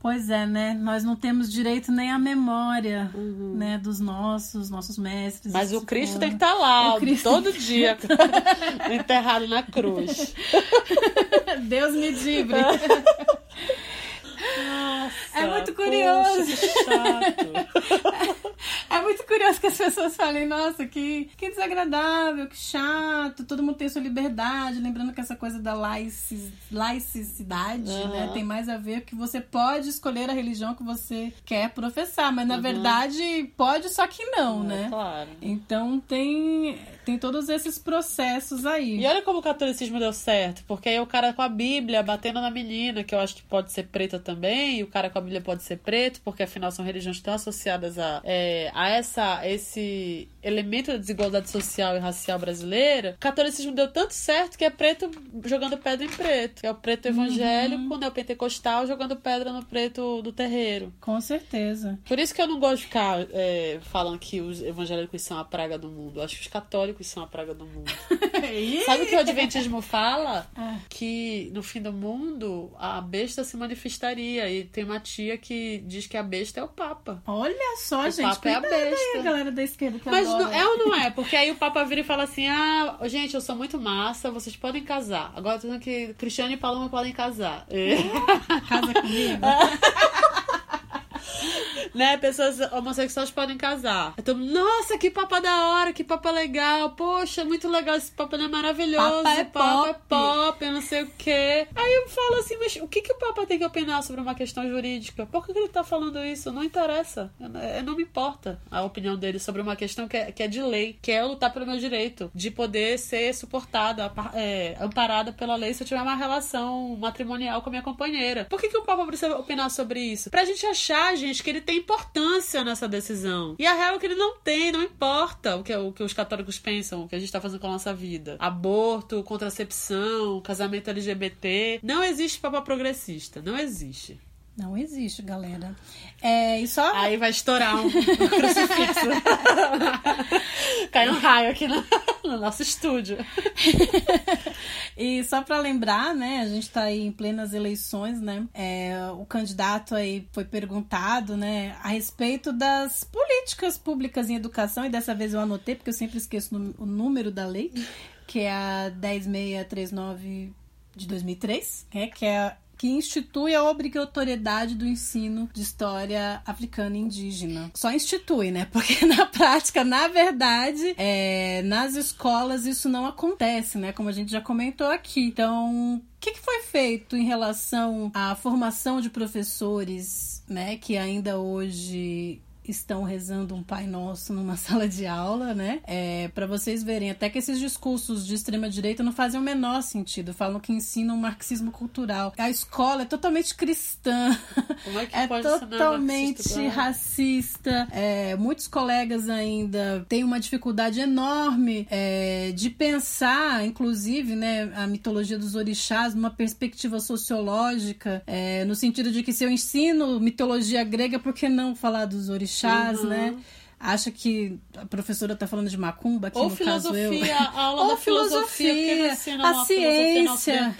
Pois é, né? Nós não temos direito nem à memória, uhum. né, dos nossos, nossos mestres. Mas o Cristo tem que estar tá lá, todo dia, enterrado na cruz. Deus me livre. Nossa, é muito curioso. Poxa, que chato. é muito curioso que as pessoas falem, nossa, que, que desagradável, que chato, todo mundo tem sua liberdade. Lembrando que essa coisa da laici, laicidade, uhum. né, tem mais a ver que você pode escolher a religião que você quer professar, mas na uhum. verdade pode, só que não, é, né? Claro. Então tem, tem todos esses processos aí. E olha como o catolicismo deu certo, porque aí o cara com a Bíblia batendo na menina, que eu acho que pode ser preta também, e o cara com a Bíblia pode ser preto, porque afinal são religiões tão associadas a, é, a essa, esse elemento da desigualdade social e racial brasileira. O catolicismo deu tanto certo que é preto jogando pedra em preto. É o preto evangélico, uhum. né, o pentecostal jogando pedra no preto do terreiro. Com certeza. Por isso que eu não gosto de ficar é, falando que os evangélicos são a praga do mundo. Eu acho que os católicos são a praga do mundo. Sabe o que o Adventismo fala? Ah. Que no fim do mundo a besta se manifestaria. E tem uma tia que diz que a besta é o Papa. Olha só, o gente. Papa é a besta. Aí, a galera da esquerda que Mas adora. não, é ou não é? Porque aí o Papa vira e fala assim: ah, gente, eu sou muito massa, vocês podem casar. Agora tô dizendo que Cristiano e Paloma podem casar. Casa comigo. né? Pessoas homossexuais podem casar. Então, nossa, que papa da hora, que papa legal. Poxa, muito legal esse papo, é maravilhoso. Papa é papa pop. é pop, eu não sei o quê. Aí eu falo assim, mas o que, que o papa tem que opinar sobre uma questão jurídica? Por que, que ele tá falando isso? Não interessa. Eu não me importa a opinião dele sobre uma questão que é, que é de lei, que é eu lutar pelo meu direito de poder ser suportada, é, amparada pela lei se eu tiver uma relação matrimonial com a minha companheira. Por que, que o Papa precisa opinar sobre isso? Pra gente achar, gente, que ele tem importância nessa decisão. E a real é que ele não tem, não importa o que, o que os católicos pensam, o que a gente tá fazendo com a nossa vida. Aborto, contracepção, casamento LGBT. Não existe papa progressista. Não existe. Não existe, galera. É, e só... Aí vai estourar um, um crucifixo. Cai um raio aqui no, no nosso estúdio. e só para lembrar, né, a gente tá aí em plenas eleições, né? É, o candidato aí foi perguntado, né, a respeito das políticas públicas em educação, e dessa vez eu anotei, porque eu sempre esqueço o número da lei, que é a 10639 de 2003, né, que é que institui a obrigatoriedade do ensino de história africana e indígena. Só institui, né? Porque na prática, na verdade, é, nas escolas isso não acontece, né? Como a gente já comentou aqui. Então, o que, que foi feito em relação à formação de professores, né? Que ainda hoje estão rezando um Pai Nosso numa sala de aula, né? É, para vocês verem, até que esses discursos de extrema direita não fazem o menor sentido. Falam que ensinam marxismo cultural. A escola é totalmente cristã. Como é que é pode totalmente racista. É, muitos colegas ainda têm uma dificuldade enorme é, de pensar, inclusive, né, a mitologia dos orixás numa perspectiva sociológica, é, no sentido de que se eu ensino mitologia grega, por que não falar dos orixás? Chás, uhum. né? Acha que a professora está falando de macumba, que Ou no filosofia, caso eu. a aula Ou da filosofia, a ciência,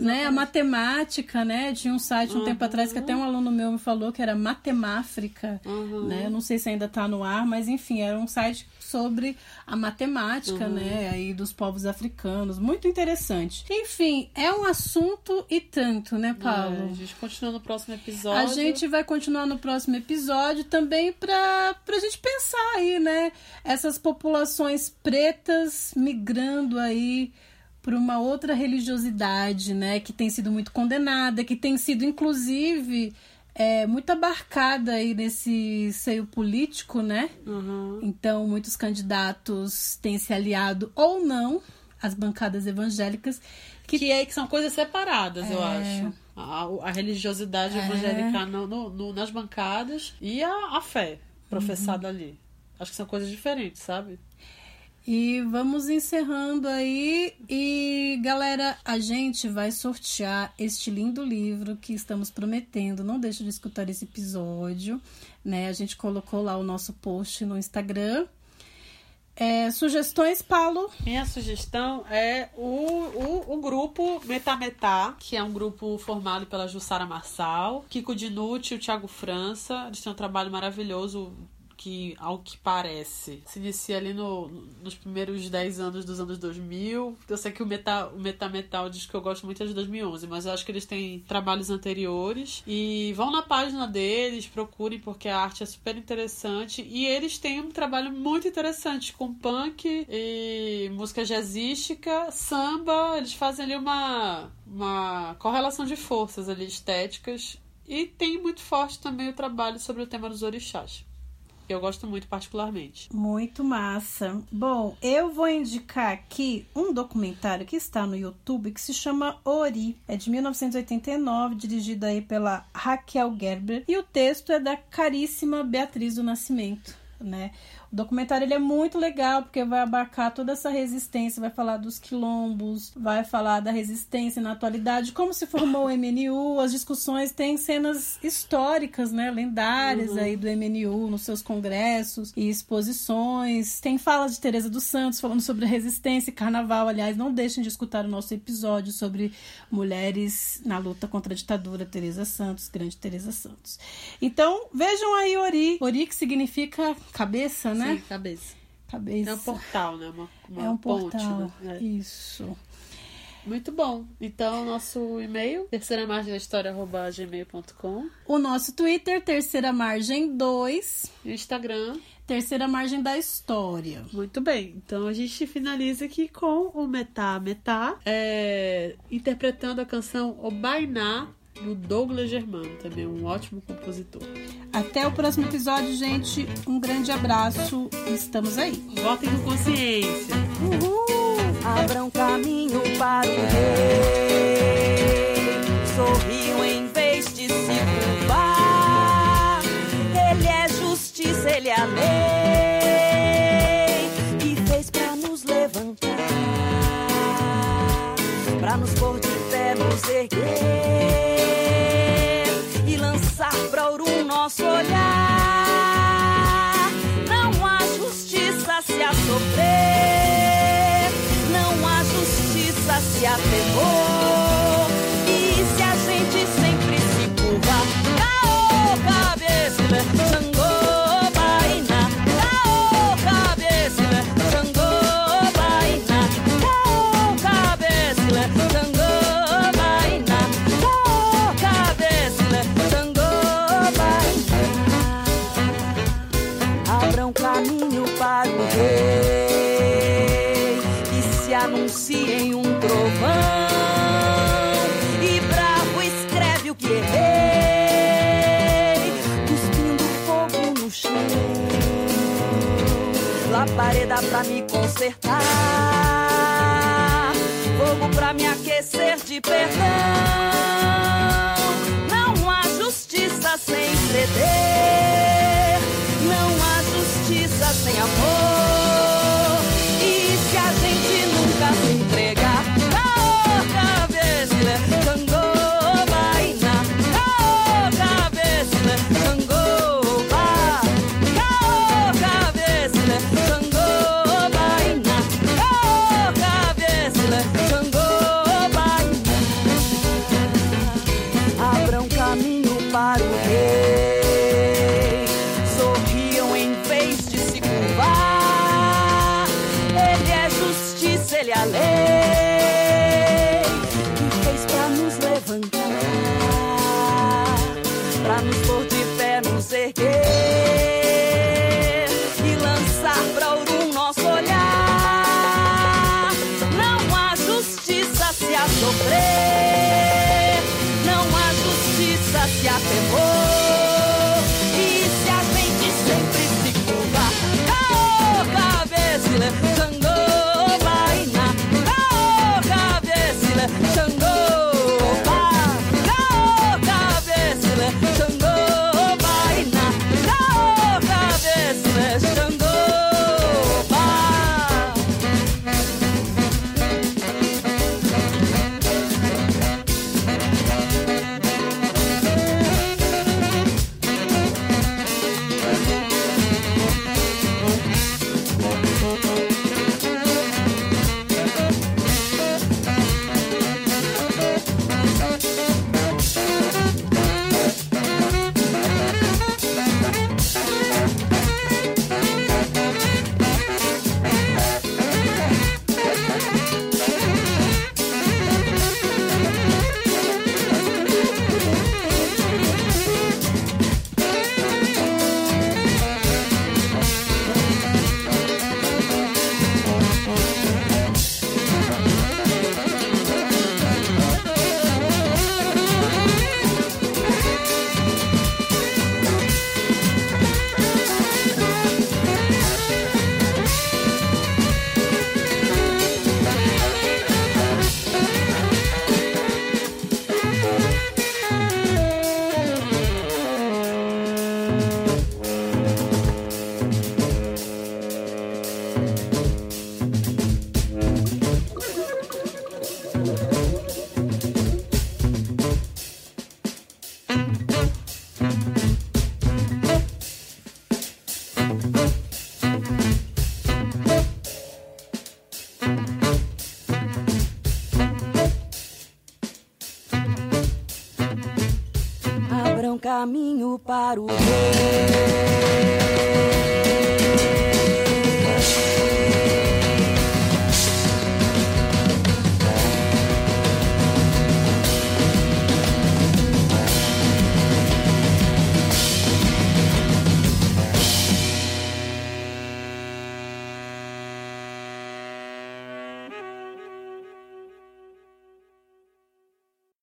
né? A matemática, né? Tinha um site um uhum. tempo atrás que até um aluno meu me falou que era Matemáfrica, uhum. né? Eu não sei se ainda está no ar, mas enfim, era um site sobre a matemática, uhum. né, aí dos povos africanos, muito interessante. Enfim, é um assunto e tanto, né, Paulo? É, a gente continua no próximo episódio. A gente vai continuar no próximo episódio também para a gente pensar aí, né, essas populações pretas migrando aí para uma outra religiosidade, né, que tem sido muito condenada, que tem sido inclusive é muito abarcada aí nesse seio político, né? Uhum. Então, muitos candidatos têm se aliado ou não às bancadas evangélicas. Que, que, é, que são coisas separadas, é... eu acho. A, a religiosidade é... evangélica no, no, no, nas bancadas e a, a fé professada uhum. ali. Acho que são coisas diferentes, sabe? E vamos encerrando aí. E galera, a gente vai sortear este lindo livro que estamos prometendo. Não deixe de escutar esse episódio, né? A gente colocou lá o nosso post no Instagram. É, sugestões, Paulo? Minha sugestão é o, o, o grupo Metametá, que é um grupo formado pela Jussara Marçal, Kiko Dinucci e o Thiago França. Eles têm um trabalho maravilhoso que, ao que parece, se inicia ali no, nos primeiros 10 anos dos anos 2000. Eu sei que o Meta, o Meta Metal diz que eu gosto muito de 2011, mas eu acho que eles têm trabalhos anteriores. E vão na página deles, procurem, porque a arte é super interessante. E eles têm um trabalho muito interessante com punk e música jazzística, samba. Eles fazem ali uma, uma correlação de forças ali estéticas. E tem muito forte também o trabalho sobre o tema dos orixás. Eu gosto muito, particularmente. Muito massa. Bom, eu vou indicar aqui um documentário que está no YouTube que se chama Ori. É de 1989, dirigido aí pela Raquel Gerber. E o texto é da caríssima Beatriz do Nascimento, né? O documentário ele é muito legal porque vai abarcar toda essa resistência, vai falar dos quilombos, vai falar da resistência na atualidade, como se formou o MNU, as discussões têm cenas históricas, né, lendárias uhum. aí do MNU nos seus congressos e exposições. Tem falas de Teresa dos Santos falando sobre resistência e carnaval, aliás, não deixem de escutar o nosso episódio sobre mulheres na luta contra a ditadura, Teresa Santos, grande Teresa Santos. Então, vejam aí Ori, Ori que significa cabeça, né? Sim, cabeça. Cabeça. É um portal, né? Uma, uma é um ponte, portal. Né? Isso. Muito bom. Então, nosso e-mail, terceira margem da história, gmail.com. O nosso Twitter, terceira margem 2. Instagram. Terceira margem da história. Muito bem. Então a gente finaliza aqui com o Metá Metá, é, interpretando a canção do Douglas Germano, também um ótimo compositor. Até o próximo episódio, gente. Um grande abraço. Estamos aí. Votem com consciência. Uhul! um caminho para o rei. sorriu em vez de se culpar. Ele é justiça, ele é lei. pegou. pra me consertar. Fogo pra me aquecer de perdão. Não há justiça sem ceder. Não há justiça sem amor.